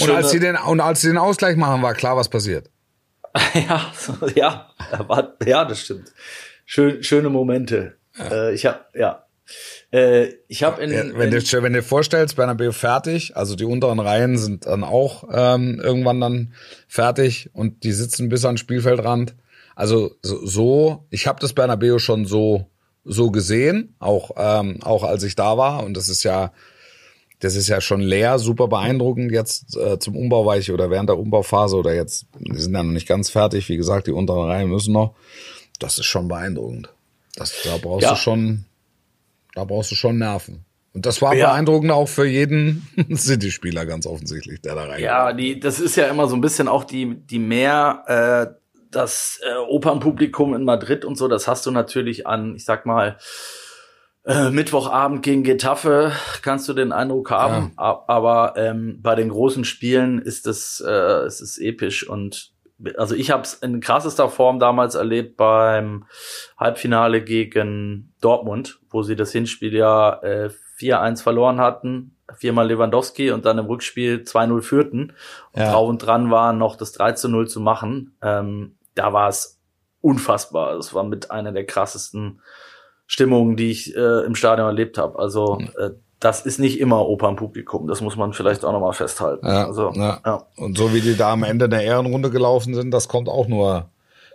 Und als sie den und als sie den Ausgleich machen, war klar, was passiert. (laughs) ja, (laughs) ja, war, ja, das stimmt. Schön, schöne Momente. Äh, ich habe, ja, äh, ich habe in, Ja, wenn, in du, wenn du dir vorstellst, Bernabeu fertig, also die unteren Reihen sind dann auch ähm, irgendwann dann fertig und die sitzen bis ans Spielfeldrand. Also so, so ich habe das Bernabeu schon so so gesehen, auch ähm, auch als ich da war und das ist ja das ist ja schon leer, super beeindruckend jetzt äh, zum Umbau war ich oder während der Umbauphase oder jetzt die sind ja noch nicht ganz fertig, wie gesagt, die unteren Reihen müssen noch. Das ist schon beeindruckend. Das da brauchst Ja. du schon da brauchst du schon Nerven. Und das war Ja. beeindruckend auch für jeden (laughs) City-Spieler ganz offensichtlich, der da rein. Ja, die, das ist ja immer so ein bisschen auch die, die mehr, äh, das äh, Opernpublikum in Madrid und so, das hast du natürlich an, ich sag mal, äh, Mittwochabend gegen Getafe, kannst du den Eindruck haben, A- aber ähm, bei den großen Spielen ist es, äh, es ist episch und also ich habe es in krassester Form damals erlebt beim Halbfinale gegen Dortmund, wo sie das Hinspiel ja äh, 4-1 verloren hatten, viermal Lewandowski und dann im Rückspiel 2-0 führten und Ja. drauf und dran waren, noch das 3-0 zu machen. Ähm, da war es unfassbar. Es war mit einer der krassesten Stimmungen, die ich äh, im Stadion erlebt habe. Also äh, das ist nicht immer Opernpublikum. Das muss man vielleicht auch nochmal festhalten. Ja, also, ja. ja. Und so wie die da am Ende der Ehrenrunde gelaufen sind, das kommt auch nur,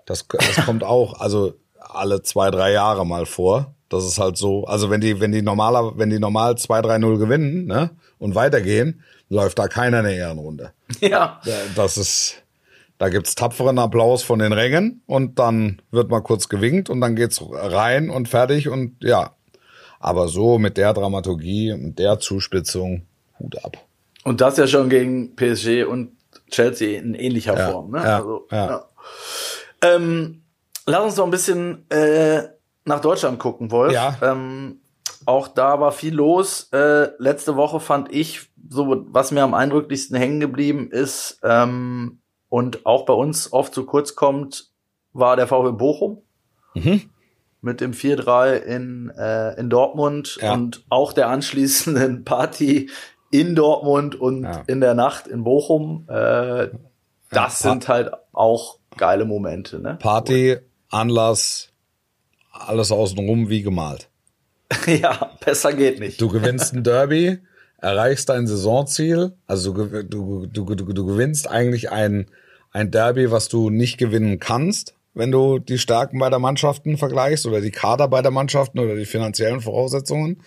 das, das kommt auch, also alle zwei, drei Jahre mal vor. Das ist halt so, also wenn die, wenn die normaler, wenn die normal 2-3-0 gewinnen, ne, und weitergehen, läuft da keiner in der Ehrenrunde. ja. Das ist, Da gibt's tapferen Applaus von den Rängen und dann wird mal kurz gewinkt und dann geht's rein und fertig und ja. Aber so mit der Dramaturgie, mit der Zuspitzung, Hut ab. Und das ja schon gegen PSG und Chelsea in ähnlicher Ja, Form. Ne? ja, also, ja. Ähm, lass uns noch ein bisschen äh, nach Deutschland gucken, Wolf. Ja. Ähm, auch da war viel los. Äh, letzte Woche fand ich, so was mir am eindrücklichsten hängen geblieben ist ähm, und auch bei uns oft zu kurz kommt, war der VW Bochum Mhm. mit dem 4-3 in, äh, in Dortmund Ja. und auch der anschließenden Party in Dortmund und Ja. in der Nacht in Bochum. Äh, das sind halt auch geile Momente. Ne? Party, Anlass, alles außenrum wie gemalt. (laughs) ja, besser geht nicht. Du gewinnst ein Derby, (laughs) erreichst dein Saisonziel, also du, du, du, du, du gewinnst eigentlich ein, ein Derby, was du nicht gewinnen kannst, wenn du die Stärken beider Mannschaften vergleichst oder die Kader beider Mannschaften oder die finanziellen Voraussetzungen.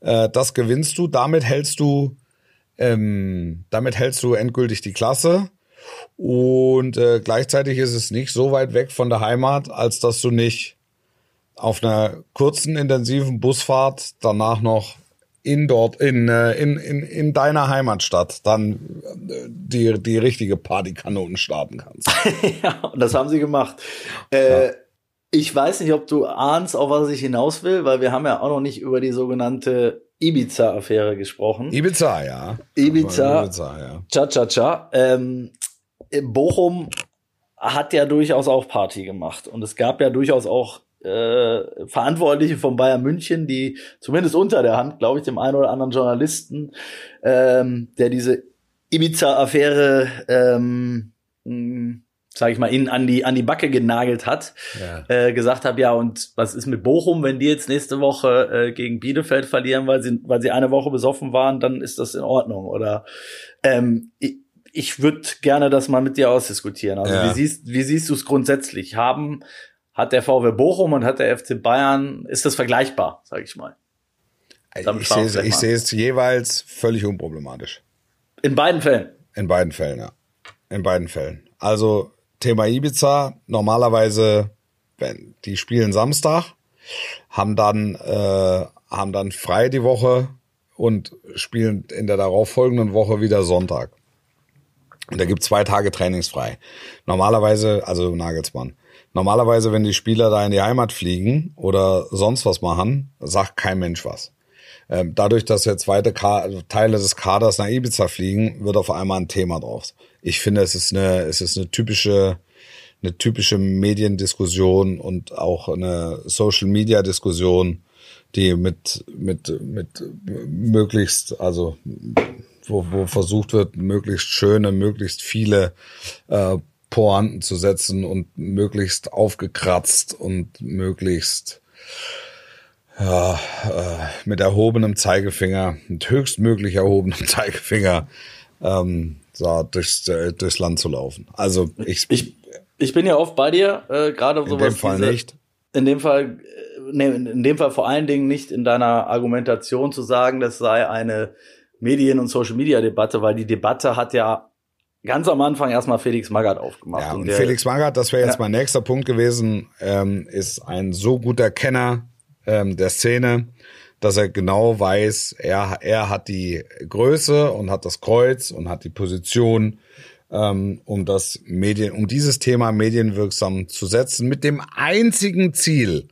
Äh, das gewinnst du, damit hältst du, ähm, damit hältst du endgültig die Klasse. Und äh, gleichzeitig ist es nicht so weit weg von der Heimat, als dass du nicht auf einer kurzen, intensiven Busfahrt danach noch in dort, in, äh, in, in, in deiner Heimatstadt dann äh, die, die richtige Partykanonen starten kannst. (laughs) ja, und das haben sie gemacht. Äh, Ich weiß nicht, ob du ahnst, auf was ich hinaus will, weil wir haben ja auch noch nicht über die sogenannte Ibiza-Affäre gesprochen. Ibiza, ja. Ibiza. Ibiza, ja. Cha-cha-cha. Ähm, Bochum hat ja durchaus auch Party gemacht. Und es gab ja durchaus auch äh, Verantwortliche von Bayern München, die zumindest unter der Hand, glaube ich, dem einen oder anderen Journalisten, ähm, der diese Ibiza-Affäre, ähm, mh, sag ich mal, ihnen an die, an die Backe genagelt hat, Ja. äh, gesagt habe, ja, und was ist mit Bochum, wenn die jetzt nächste Woche äh, gegen Bielefeld verlieren, weil sie, weil sie eine Woche besoffen waren, dann ist das in Ordnung. Oder ähm, ich, ich würde gerne das mal mit dir ausdiskutieren. Also Ja. wie siehst, wie siehst du es grundsätzlich? Haben, hat der VW Bochum und hat der FC Bayern, ist das vergleichbar, sage ich mal? Damit Ich sehe gleich ich sehe es jeweils völlig unproblematisch. In beiden Fällen. In beiden Fällen, ja. In beiden Fällen. Also Thema Ibiza, normalerweise, wenn die spielen Samstag, haben dann, äh, haben dann frei die Woche und spielen in der darauffolgenden Woche wieder Sonntag. Und da gibt zwei Tage trainingsfrei. Normalerweise, also Nagelsmann. Normalerweise, wenn die Spieler da in die Heimat fliegen oder sonst was machen, sagt kein Mensch was. Ähm, dadurch, dass jetzt weite Teile des Kaders nach Ibiza fliegen, wird auf einmal ein Thema drauf. Ich finde, es ist eine, es ist eine typische, eine typische Mediendiskussion und auch eine Social Media Diskussion, die mit, mit, mit möglichst, also, wo, wo versucht wird, möglichst schöne, möglichst viele, äh, Pointen zu setzen und möglichst aufgekratzt und möglichst ja, äh, mit erhobenem Zeigefinger, mit höchstmöglich erhobenem (laughs) Zeigefinger ähm, so durchs, äh, durchs Land zu laufen. Also ich, Ich, ich bin ja oft bei dir, äh, gerade in sowas. dem Fall diese- nicht. In dem Fall, äh, nee, in dem Fall vor allen Dingen nicht in deiner Argumentation zu sagen, das sei eine Medien- und Social-Media-Debatte, weil die Debatte hat ja ganz am Anfang erstmal Felix Magath aufgemacht. Ja, und der- Felix Magath, das wäre jetzt Ja. mein nächster Punkt gewesen, ähm, ist ein so guter Kenner ähm, der Szene, dass er genau weiß, er, er hat die Größe und hat das Kreuz und hat die Position, ähm, um das Medien, um dieses Thema medienwirksam zu setzen, mit dem einzigen Ziel,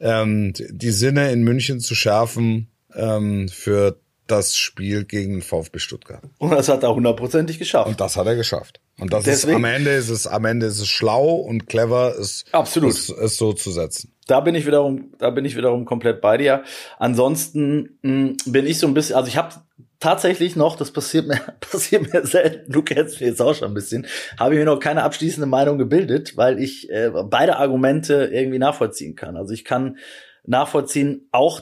ähm, die Sinne in München zu schärfen ähm, für das Spiel gegen den VfB Stuttgart. Und das hat er hundertprozentig geschafft. Und das hat er geschafft. Und das Deswegen- ist am Ende ist es am Ende ist es schlau und clever, es, Absolut. es, es so zu setzen. da bin ich wiederum, da bin ich wiederum komplett bei dir. Ansonsten mh, bin ich so ein bisschen, also ich habe tatsächlich noch, das passiert mir, (laughs) passiert mir selten, du kennst mich jetzt auch schon ein bisschen, habe ich mir noch keine abschließende Meinung gebildet, weil ich äh, beide Argumente irgendwie nachvollziehen kann. Also ich kann nachvollziehen, auch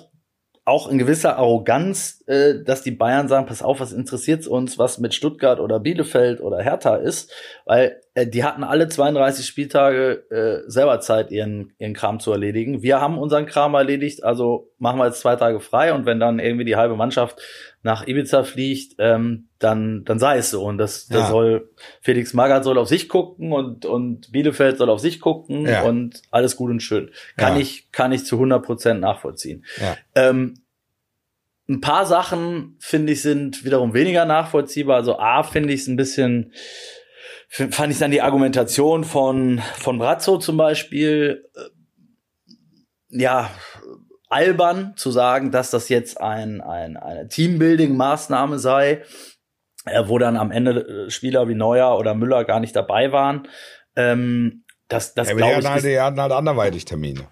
auch in gewisser Arroganz, äh, dass die Bayern sagen, pass auf, was interessiert uns, was mit Stuttgart oder Bielefeld oder Hertha ist, weil äh, die hatten alle 32 Spieltage äh, selber Zeit, ihren, ihren Kram zu erledigen. Wir haben unseren Kram erledigt, also machen wir jetzt zwei Tage frei und wenn dann irgendwie die halbe Mannschaft nach Ibiza fliegt, ähm, dann, dann sei es so. Und das, das Ja. soll, Felix Magath soll auf sich gucken und, und Bielefeld soll auf sich gucken Ja. und alles gut und schön. Kann Ja. ich, kann ich zu 100 Prozent nachvollziehen. Ähm, ein paar Sachen, finde ich, sind wiederum weniger nachvollziehbar. Also A, finde ich es ein bisschen, fand ich dann die Argumentation von, von Brazzo zum Beispiel, äh, ja, albern zu sagen, dass das jetzt ein, ein, eine Teambuilding-Maßnahme sei, äh, wo dann am Ende äh, Spieler wie Neuer oder Müller gar nicht dabei waren. Ähm, das, das Ja, aber die hatten, ich, halt, die hatten halt anderweitig Termine.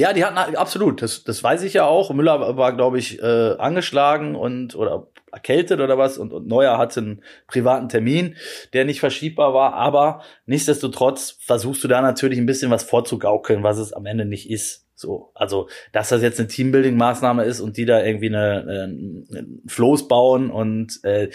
Ja, die hatten absolut, das, das weiß ich ja auch. Müller war, glaube ich, äh, angeschlagen und oder erkältet oder was und, und Neuer hatte einen privaten Termin, der nicht verschiebbar war, aber nichtsdestotrotz versuchst du da natürlich ein bisschen was vorzugaukeln, was es am Ende nicht ist. So, also, dass das jetzt eine Teambuilding-Maßnahme ist und die da irgendwie eine, eine, einen Floß bauen und äh,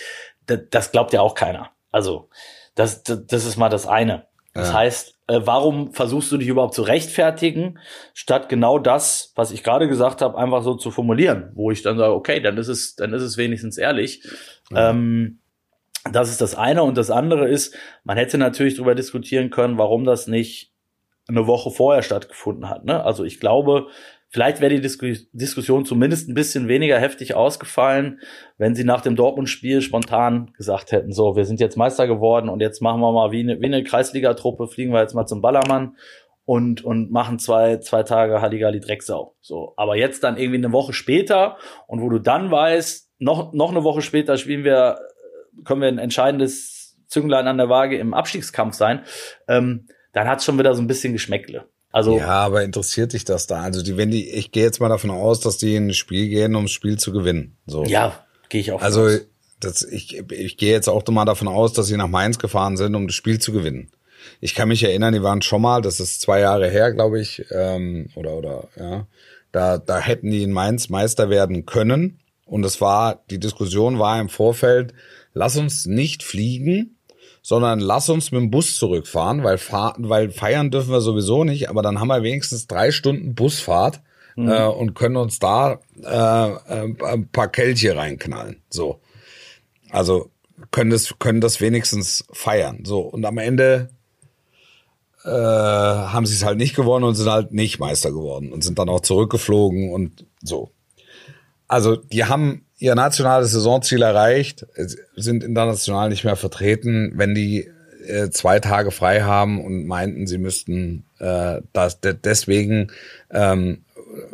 das, das glaubt ja auch keiner. Also, das, das, das ist mal das eine. Das Ja. heißt, äh, warum versuchst du dich überhaupt zu rechtfertigen, statt genau das, was ich gerade gesagt habe, einfach so zu formulieren, wo ich dann sage, okay, dann ist es, dann ist es wenigstens ehrlich. Ähm, das ist das eine und das andere ist, man hätte natürlich darüber diskutieren können, warum das nicht eine Woche vorher stattgefunden hat. Ne? Also ich glaube, vielleicht wäre die Disku Diskussion zumindest ein bisschen weniger heftig ausgefallen, wenn sie nach dem Dortmund-Spiel spontan gesagt hätten, so, wir sind jetzt Meister geworden und jetzt machen wir mal wie eine, wie eine Kreisligatruppe, fliegen wir jetzt mal zum Ballermann und, und machen zwei, zwei Tage Halligalli Drecksau. So, aber jetzt dann irgendwie eine Woche später und wo du dann weißt, noch, noch eine Woche später spielen wir, können wir ein entscheidendes Zünglein an der Waage im Abstiegskampf sein, ähm, dann hat's schon wieder so ein bisschen Geschmäckle. Also, Ja, aber interessiert dich das da? Also die, wenn die, ich gehe jetzt mal davon aus, dass die in ein Spiel gehen, um das Spiel zu gewinnen. So. ja, gehe ich auch. Also aus. das, ich, ich gehe jetzt auch mal davon aus, dass sie nach Mainz gefahren sind, um das Spiel zu gewinnen. Ich kann mich erinnern, die waren schon mal, das ist zwei Jahre her, glaube ich, ähm, oder oder ja, da da hätten die in Mainz Meister werden können. Und es war die Diskussion war im Vorfeld: Lass uns nicht fliegen, sondern lass uns mit dem Bus zurückfahren, weil weil feiern dürfen wir sowieso nicht. Aber dann haben wir wenigstens drei Stunden Busfahrt äh, und können uns da äh, äh, ein paar Kelche reinknallen. So. Also können das, können das wenigstens feiern. So. Und am Ende äh, haben sie es halt nicht gewonnen und sind halt nicht Meister geworden und sind dann auch zurückgeflogen und so. Also die haben ihr nationales Saisonziel erreicht, sind international nicht mehr vertreten, wenn die äh, zwei Tage frei haben und meinten, sie müssten äh, das de deswegen ähm,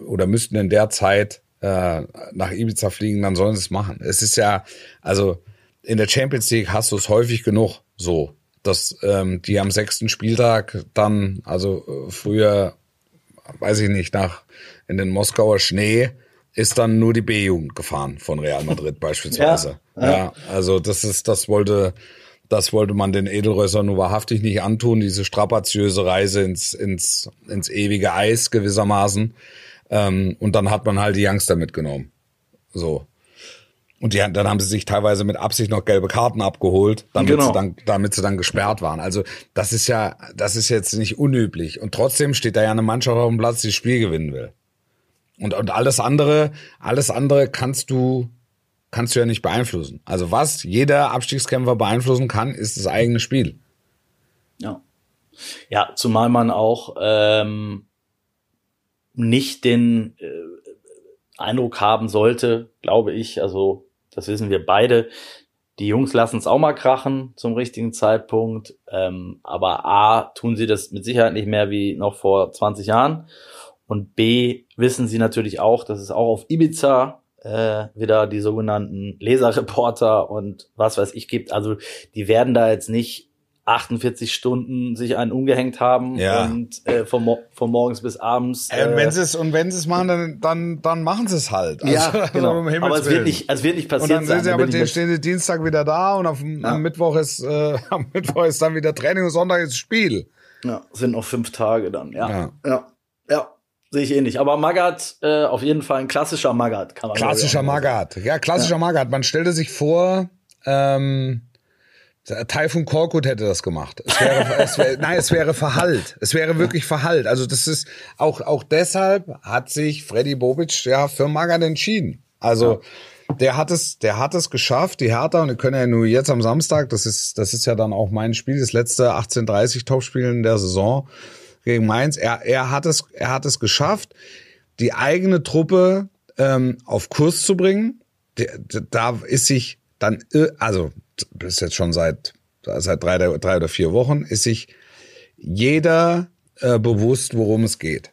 oder müssten in der Zeit äh, nach Ibiza fliegen, dann sollen sie es machen. Es ist ja, also in der Champions League hast du es häufig genug so, dass ähm, die am sechsten Spieltag dann, also äh, früher, weiß ich nicht, nach in den Moskauer Schnee ist dann nur die B-Jugend gefahren von Real Madrid (laughs) beispielsweise. Ja, Ja, also das ist, das wollte, das wollte man den Edelrössern nur wahrhaftig nicht antun, diese strapaziöse Reise ins, ins, ins ewige Eis gewissermaßen. Ähm, und dann hat man halt die Youngster mitgenommen. So. Und die, dann haben sie sich teilweise mit Absicht noch gelbe Karten abgeholt, damit, Genau. sie dann, damit sie dann gesperrt waren. Also das ist ja, das ist jetzt nicht unüblich. Und trotzdem steht da ja eine Mannschaft auf dem Platz, die das Spiel gewinnen will. Und, und alles andere, alles andere kannst du, kannst du ja nicht beeinflussen. Also was jeder Abstiegskämpfer beeinflussen kann, ist das eigene Spiel. Ja. Ja, zumal man auch ähm, nicht den äh, Eindruck haben sollte, glaube ich, also das wissen wir beide, die Jungs lassen es auch mal krachen zum richtigen Zeitpunkt, ähm, aber A, tun sie das mit Sicherheit nicht mehr wie noch vor 20 Jahren und B, wissen sie natürlich auch, dass es auch auf Ibiza äh, wieder die sogenannten Leserreporter und was weiß ich gibt. Also die werden da jetzt nicht 48 Stunden sich einen umgehängt haben Ja. und äh, von, mo von morgens bis abends. Äh, und äh, wenn sie es und wenn sie es machen, dann dann dann machen sie es halt. Also, ja, (laughs) genau. um aber es wird nicht, es wird nicht Und passiert dann sind sie aber den stehen sie Dienstag wieder da und auf, Ja. am Mittwoch ist äh, (laughs) am Mittwoch ist dann wieder Training und Sonntag ist Spiel. Ja, sind noch fünf Tage dann, ja. Ja. Ja, ja. Sehe ich ähnlich. Aber Magath, äh, auf jeden Fall ein klassischer Magath, kann man Klassischer. Magath. Ja, klassischer Magath. Man stellte sich vor, ähm, Taifun Korkut hätte das gemacht. Es wäre, (laughs) es wäre, nein, es wäre Verhalt. Es wäre wirklich Verhalt. Also das ist auch auch deshalb hat sich Freddy Bobic ja für Magath entschieden. Also ja. der hat es, der hat es geschafft. Die Hertha und die können ja nur jetzt am Samstag. Das ist das ist ja dann auch mein Spiel, das letzte 18:30 Topspiel in der Saison gegen Mainz. Er er hat es er hat es geschafft, die eigene Truppe ähm, auf Kurs zu bringen. Da ist sich dann also das ist jetzt schon seit, seit drei, drei oder vier Wochen, ist sich jeder äh, bewusst, worum es geht.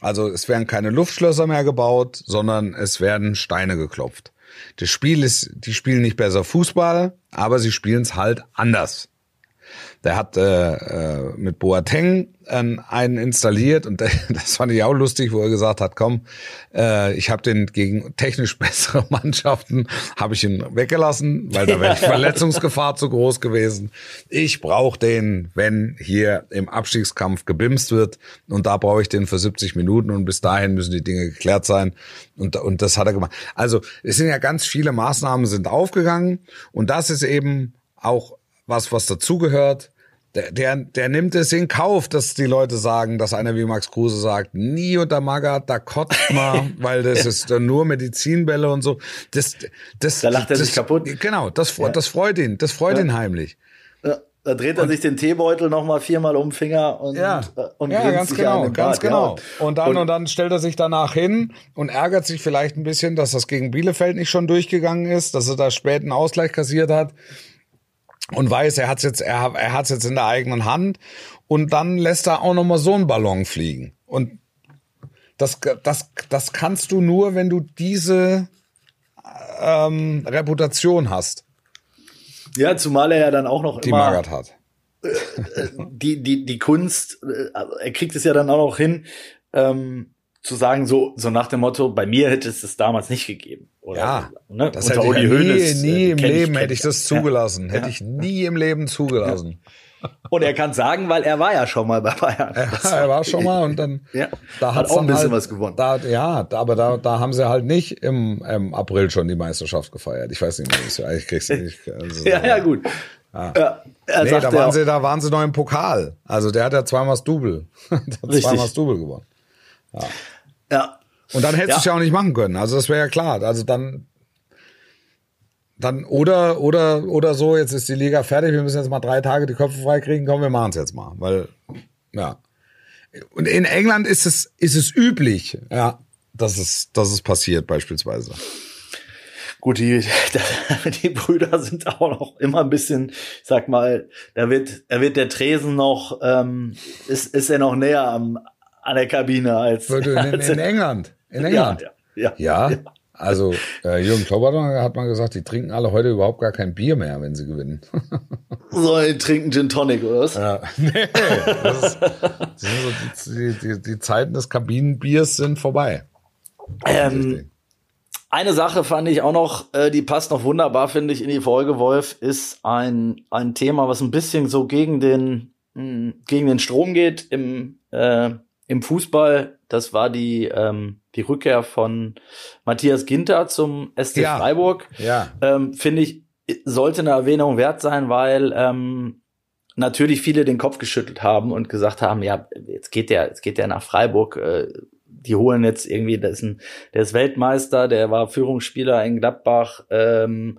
Also es werden keine Luftschlösser mehr gebaut, sondern es werden Steine geklopft. Das Spiel ist, die spielen nicht besser Fußball, aber sie spielen es halt anders. Der hat äh, äh, mit Boateng äh, einen installiert und (laughs) das fand ich auch lustig, wo er gesagt hat, komm, äh, ich habe den gegen technisch (laughs) bessere Mannschaften, habe ich ihn weggelassen, weil da wäre die (laughs) Verletzungsgefahr zu groß gewesen. Ich brauche den, wenn hier im Abstiegskampf gebimst wird und da brauche ich den für 70 Minuten und bis dahin müssen die Dinge geklärt sein und, und das hat er gemacht. Also es sind ja ganz viele Maßnahmen sind aufgegangen und das ist eben auch was, was dazugehört der, der, der nimmt es in Kauf, dass die Leute sagen, dass einer wie Max Kruse sagt, nie unter Magath, da kotzt man, (laughs) weil das ist nur Medizinbälle und so. Das, das, da lacht er das, sich kaputt. Genau, das, ja. das freut ihn, das freut ja. ihn heimlich. Ja. Da dreht er und, sich den Teebeutel noch mal viermal um den Finger und ja, und ja ganz genau, ganz genau. Und dann und, und dann stellt er sich danach hin und ärgert sich vielleicht ein bisschen, dass das gegen Bielefeld nicht schon durchgegangen ist, dass er da spät einen Ausgleich kassiert hat und weiß, er hat's jetzt, er, er hat's jetzt in der eigenen Hand und dann lässt er auch noch mal so einen Ballon fliegen. Und das, das, das kannst du nur, wenn du diese ähm, Reputation hast. Ja, zumal er ja dann auch noch die immer Magath hat. die, die, die Kunst, äh, er kriegt es ja dann auch noch hin, ähm, zu sagen, so, so nach dem Motto, bei mir hätte es das damals nicht gegeben. Oder, ja, ne? das Unter hätte ich ja nie, Hönes, nie äh, im Leben ich, hätte ich das zugelassen. Ja. Hätte ich nie im Leben zugelassen. Und er kann sagen, weil er war ja schon mal bei Bayern. Ja, er war schon mal und dann (laughs) ja, da hat auch ein bisschen halt, was gewonnen. Da, ja, aber da, da haben sie halt nicht im, im April schon die Meisterschaft gefeiert. Ich weiß nicht, wie das ich krieg's nicht. Also, (laughs) ja, ja, gut. Ja. Ja, nee, da waren, sie, da waren sie noch im Pokal. Also der hat ja zweimal das Double. (laughs) zweimal das Double gewonnen. Ja. Ja. Und dann hättest ja. du es ja auch nicht machen können. Also das wäre ja klar. Also dann, dann oder oder oder so. Jetzt ist die Liga fertig. Wir müssen jetzt mal drei Tage die Köpfe freikriegen. Komm, wir machen es jetzt mal, weil ja. Und in England ist es ist es üblich, ja, dass es dass es passiert beispielsweise. Gut, die, (laughs) die Brüder sind auch noch immer ein bisschen, ich sag mal, da wird, da wird der Tresen noch, ähm, ist, ist er noch näher am, an der Kabine als. In, in, in England. In England. Ja, ja, ja. ja. Also äh, Jürgen Klopp hat mal gesagt, die trinken alle heute überhaupt gar kein Bier mehr, wenn sie gewinnen. (laughs) so, die trinken Gin Tonic, oder was? Ja. (laughs) Nee, das ist, das so die, die, die, Zeiten des Kabinenbiers sind vorbei. Ähm, eine Sache fand ich auch noch, äh, die passt noch wunderbar, finde ich, in die Folge, Wolf, ist ein, ein Thema, was ein bisschen so gegen den, mh, hm, gegen den Strom geht im, äh, im Fußball. Das war die, ähm, die Rückkehr von Matthias Ginter zum SC ja. Freiburg. Ja. Ähm, Finde ich, sollte eine Erwähnung wert sein, weil ähm, natürlich viele den Kopf geschüttelt haben und gesagt haben, ja, jetzt geht der, jetzt geht der nach Freiburg. Äh, die holen jetzt irgendwie, der ist, ein, der ist Weltmeister, der war Führungsspieler in Gladbach, ähm,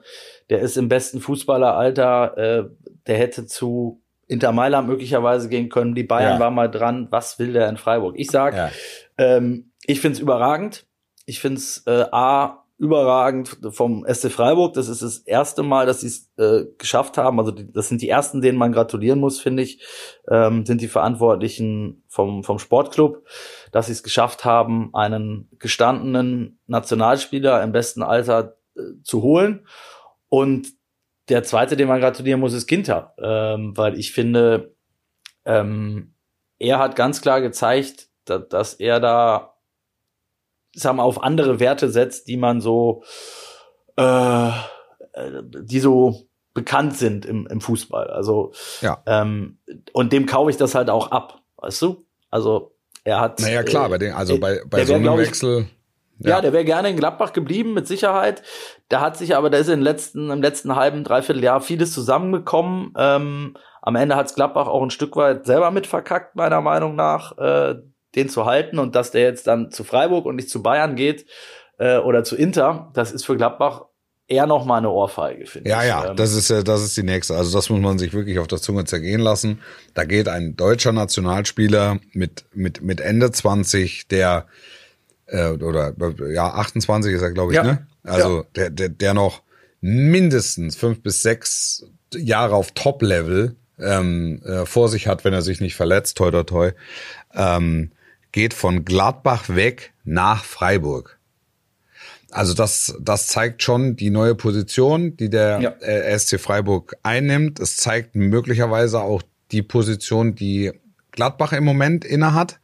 der ist im besten Fußballeralter, äh, der hätte zu Inter Mailand möglicherweise gehen können. Die Bayern ja. waren mal dran. Was will der in Freiburg? Ich sag, ja. ähm, ich find's überragend. Ich find's äh, A überragend vom SC Freiburg. Das ist das erste Mal, dass sie es äh, geschafft haben. Also die, das sind die ersten, denen man gratulieren muss, finde ich. Ähm, sind die Verantwortlichen vom vom Sportclub, dass sie es geschafft haben, einen gestandenen Nationalspieler im besten Alter äh, zu holen. Und der zweite, den man gratulieren muss, ist Ginter, ähm, weil ich finde, ähm, er hat ganz klar gezeigt, da, dass er da, sagen wir, auf andere Werte setzt, die man so, äh, die so bekannt sind im, im Fußball. Also ja. ähm, und dem kaufe ich das halt auch ab, weißt du? Also er hat. Naja klar, äh, bei den, also bei, bei so einem Wechsel. Ja, der wäre gerne in Gladbach geblieben, mit Sicherheit. Da hat sich aber, da ist im letzten, im letzten halben, dreiviertel Jahr vieles zusammengekommen. Ähm, am Ende hat's Gladbach auch ein Stück weit selber mit verkackt, meiner Meinung nach, äh, den zu halten. Und dass der jetzt dann zu Freiburg und nicht zu Bayern geht äh, oder zu Inter, das ist für Gladbach eher noch mal eine Ohrfeige, finde Ja, ich. ja, Ähm, das ist ja, das ist die nächste. Also das muss man sich wirklich auf der Zunge zergehen lassen. Da geht ein deutscher Nationalspieler mit mit mit Ende 20, der äh, oder ja 28 ist er, glaube ich, Ja. ne? Also der, der der noch mindestens fünf bis sechs Jahre auf Top-Level ähm, äh, vor sich hat, wenn er sich nicht verletzt, toi toi toi, ähm, geht von Gladbach weg nach Freiburg. Also das, das zeigt schon die neue Position, die der Ja. äh, SC Freiburg einnimmt. Es zeigt möglicherweise auch die Position, die Gladbach im Moment innehat.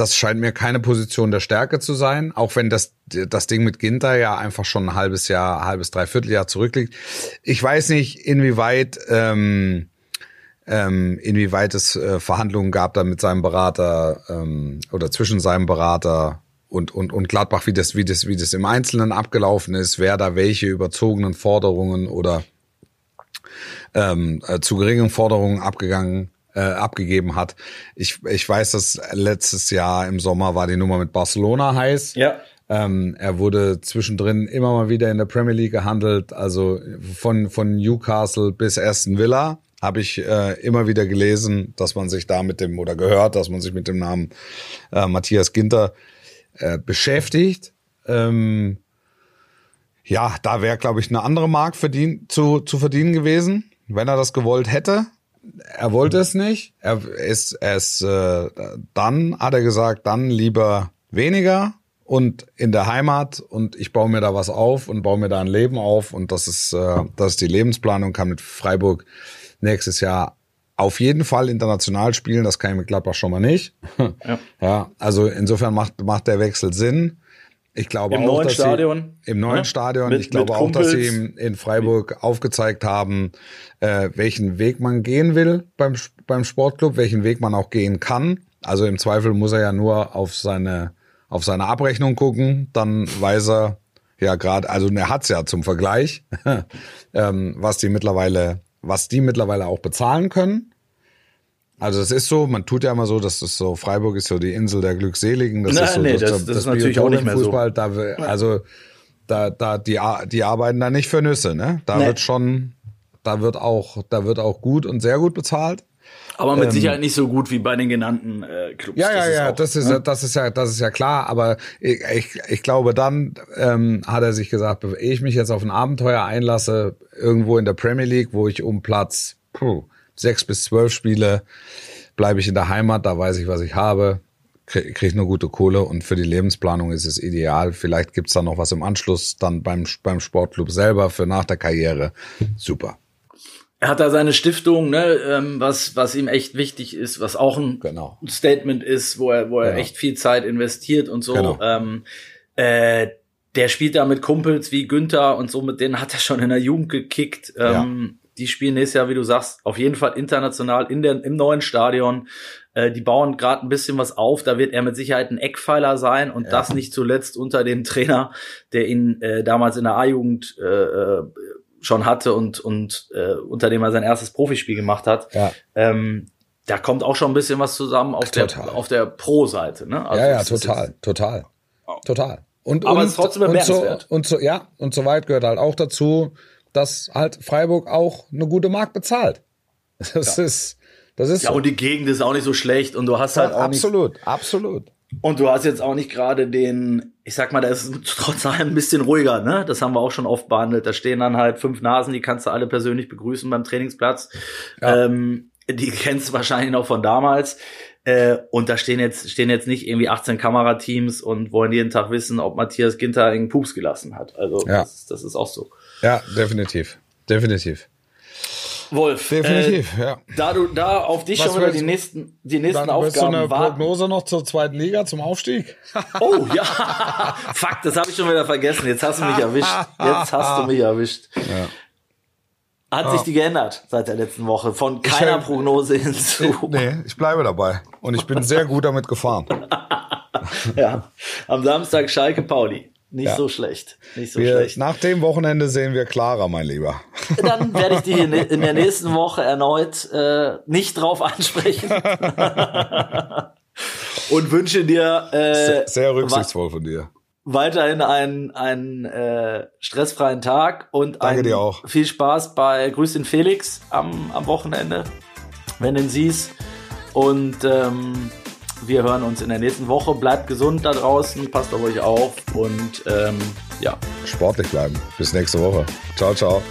Das scheint mir keine Position der Stärke zu sein, auch wenn das, das Ding mit Ginter ja einfach schon ein halbes Jahr, halbes, dreiviertel Jahr zurückliegt. Ich weiß nicht, inwieweit, ähm, ähm, inwieweit es äh, Verhandlungen gab da mit seinem Berater ähm, oder zwischen seinem Berater und, und, und Gladbach, wie das, wie das, wie das im Einzelnen abgelaufen ist, wer da welche überzogenen Forderungen oder ähm, äh, zu geringen Forderungen abgegangen, äh, abgegeben hat. Ich, ich weiß, dass letztes Jahr im Sommer war die Nummer mit Barcelona heiß. Ja. Ähm, er wurde zwischendrin immer mal wieder in der Premier League gehandelt, also von, von Newcastle bis Aston Villa habe ich äh, immer wieder gelesen, dass man sich da mit dem oder gehört, dass man sich mit dem Namen äh, Matthias Ginter äh, beschäftigt. Ähm, ja, da wäre, glaube ich, eine andere Mark verdien zu, zu verdienen gewesen, wenn er das gewollt hätte. Er wollte es nicht. Er ist, er ist äh, dann hat er gesagt, dann lieber weniger und in der Heimat und ich baue mir da was auf und baue mir da ein Leben auf und das ist äh, das ist die Lebensplanung kann mit Freiburg nächstes Jahr auf jeden Fall international spielen, das kann ich mit Gladbach schon mal nicht. (laughs) Ja. ja also insofern macht macht der Wechsel Sinn. Ich glaube Im auch, neuen dass Stadion. Sie, im neuen Ja. Stadion. Mit- ich glaube auch, dass sie in Freiburg aufgezeigt haben, äh, welchen Weg man gehen will beim beim Sportclub, welchen Weg man auch gehen kann. Also im Zweifel muss er ja nur auf seine auf seine Abrechnung gucken, dann weiß er ja gerade, also er hat's ja zum Vergleich, (laughs) ähm, was die mittlerweile, was die mittlerweile auch bezahlen können. Also es ist so, man tut ja immer so, dass das so, Freiburg ist so die Insel der Glückseligen. Das Nein, ist so, nee, das- das ist natürlich auch nicht mehr so. Fußball, da, wir- also da, da, die, die arbeiten da nicht für Nüsse, ne? Da Nee. wird schon, da wird auch, da wird auch gut und sehr gut bezahlt. Aber mit Sicherheit nicht so gut wie bei den genannten äh, Clubs. Ähm, Ja, ja, ja, das ist, ne? das ist ja, das ist ja klar. Aber ich, ich, ich glaube, dann ähm, hat er sich gesagt, ehe ich mich jetzt auf ein Abenteuer einlasse, irgendwo in der Premier League, wo ich um Platz puh, sechs bis zwölf spiele, bleibe ich in der Heimat, da weiß ich, was ich habe, kriege krieg eine gute Kohle und für die Lebensplanung ist es ideal. Vielleicht gibt's da noch was im Anschluss, dann beim, beim Sportclub selber für nach der Karriere. Super. Er hat da seine Stiftung, ne, ähm, was, was ihm echt wichtig ist, was auch ein Genau. Statement ist, wo er, wo er Genau. echt viel Zeit investiert und so. Genau. Ähm, äh, der spielt da mit Kumpels wie Günther und so, mit denen hat er schon in der Jugend gekickt. Ähm, Die spielen nächstes Jahr, wie du sagst, auf jeden Fall international in der, im neuen Stadion. Äh, die bauen gerade ein bisschen was auf. Da wird er mit Sicherheit ein Eckpfeiler sein und das nicht zuletzt unter dem Trainer, der ihn äh, damals in der A-Jugend äh, äh, schon hatte und, und äh, unter dem er sein erstes Profispiel gemacht hat. Ja. Ähm, da kommt auch schon ein bisschen was zusammen auf Total. der auf der Pro-Seite. Ne? Also ja, ja, total, total, total. Und, Aber und, es ist trotzdem und so, bemerkenswert. und so, ja, und so weit gehört halt auch dazu, dass halt Freiburg auch eine gute Mark bezahlt. Das ist, das ist Ja, so. und die Gegend ist auch nicht so schlecht und du hast halt auch nicht absolut, absolut. Und du hast jetzt auch nicht gerade den, ich sag mal, da ist (laughs) trotz allem ein bisschen ruhiger, ne? Das haben wir auch schon oft behandelt. Da stehen dann halt fünf Nasen, die kannst du alle persönlich begrüßen beim Trainingsplatz. Ja. Ähm, die (laughs) kennst du wahrscheinlich noch von damals. Äh, und da stehen jetzt, stehen jetzt nicht irgendwie 18 Kamerateams und wollen jeden Tag wissen, ob Matthias Ginter einen Pups gelassen hat. Also Ja. das, das ist auch so. Ja, definitiv, definitiv, Wolf, definitiv, ja. Äh, da du da auf dich Was schon wieder die nächsten, die nächsten Dann willst du Aufgaben eine warten. Prognose noch zur zweiten Liga, zum Aufstieg? (laughs) Oh ja, (laughs) fuck, das habe ich schon wieder vergessen. Jetzt hast du mich erwischt. Jetzt hast du mich erwischt. Hat sich die geändert seit der letzten Woche? Von keiner hält- Prognose hinzu. Nee, ich bleibe dabei. Und ich bin sehr gut damit gefahren. (laughs) ja. Am Samstag Schalke Pauli. Nicht Ja. so schlecht. Nicht so Wir, schlecht. nach dem Wochenende sehen wir klarer, mein Lieber. Dann werde ich dich in, in der nächsten Woche erneut äh, nicht drauf ansprechen. (laughs) Und wünsche dir äh, Sehr, sehr rücksichtsvoll von dir weiterhin einen, einen äh, stressfreien Tag und Danke dir auch. viel Spaß bei Grüß den Felix am, am Wochenende, wenn du ihn siehst. Und ähm, wir hören uns in der nächsten Woche. Bleibt gesund da draußen, passt auf euch auf und ähm, ja. Sportlich bleiben. Bis nächste Woche. Ciao, ciao.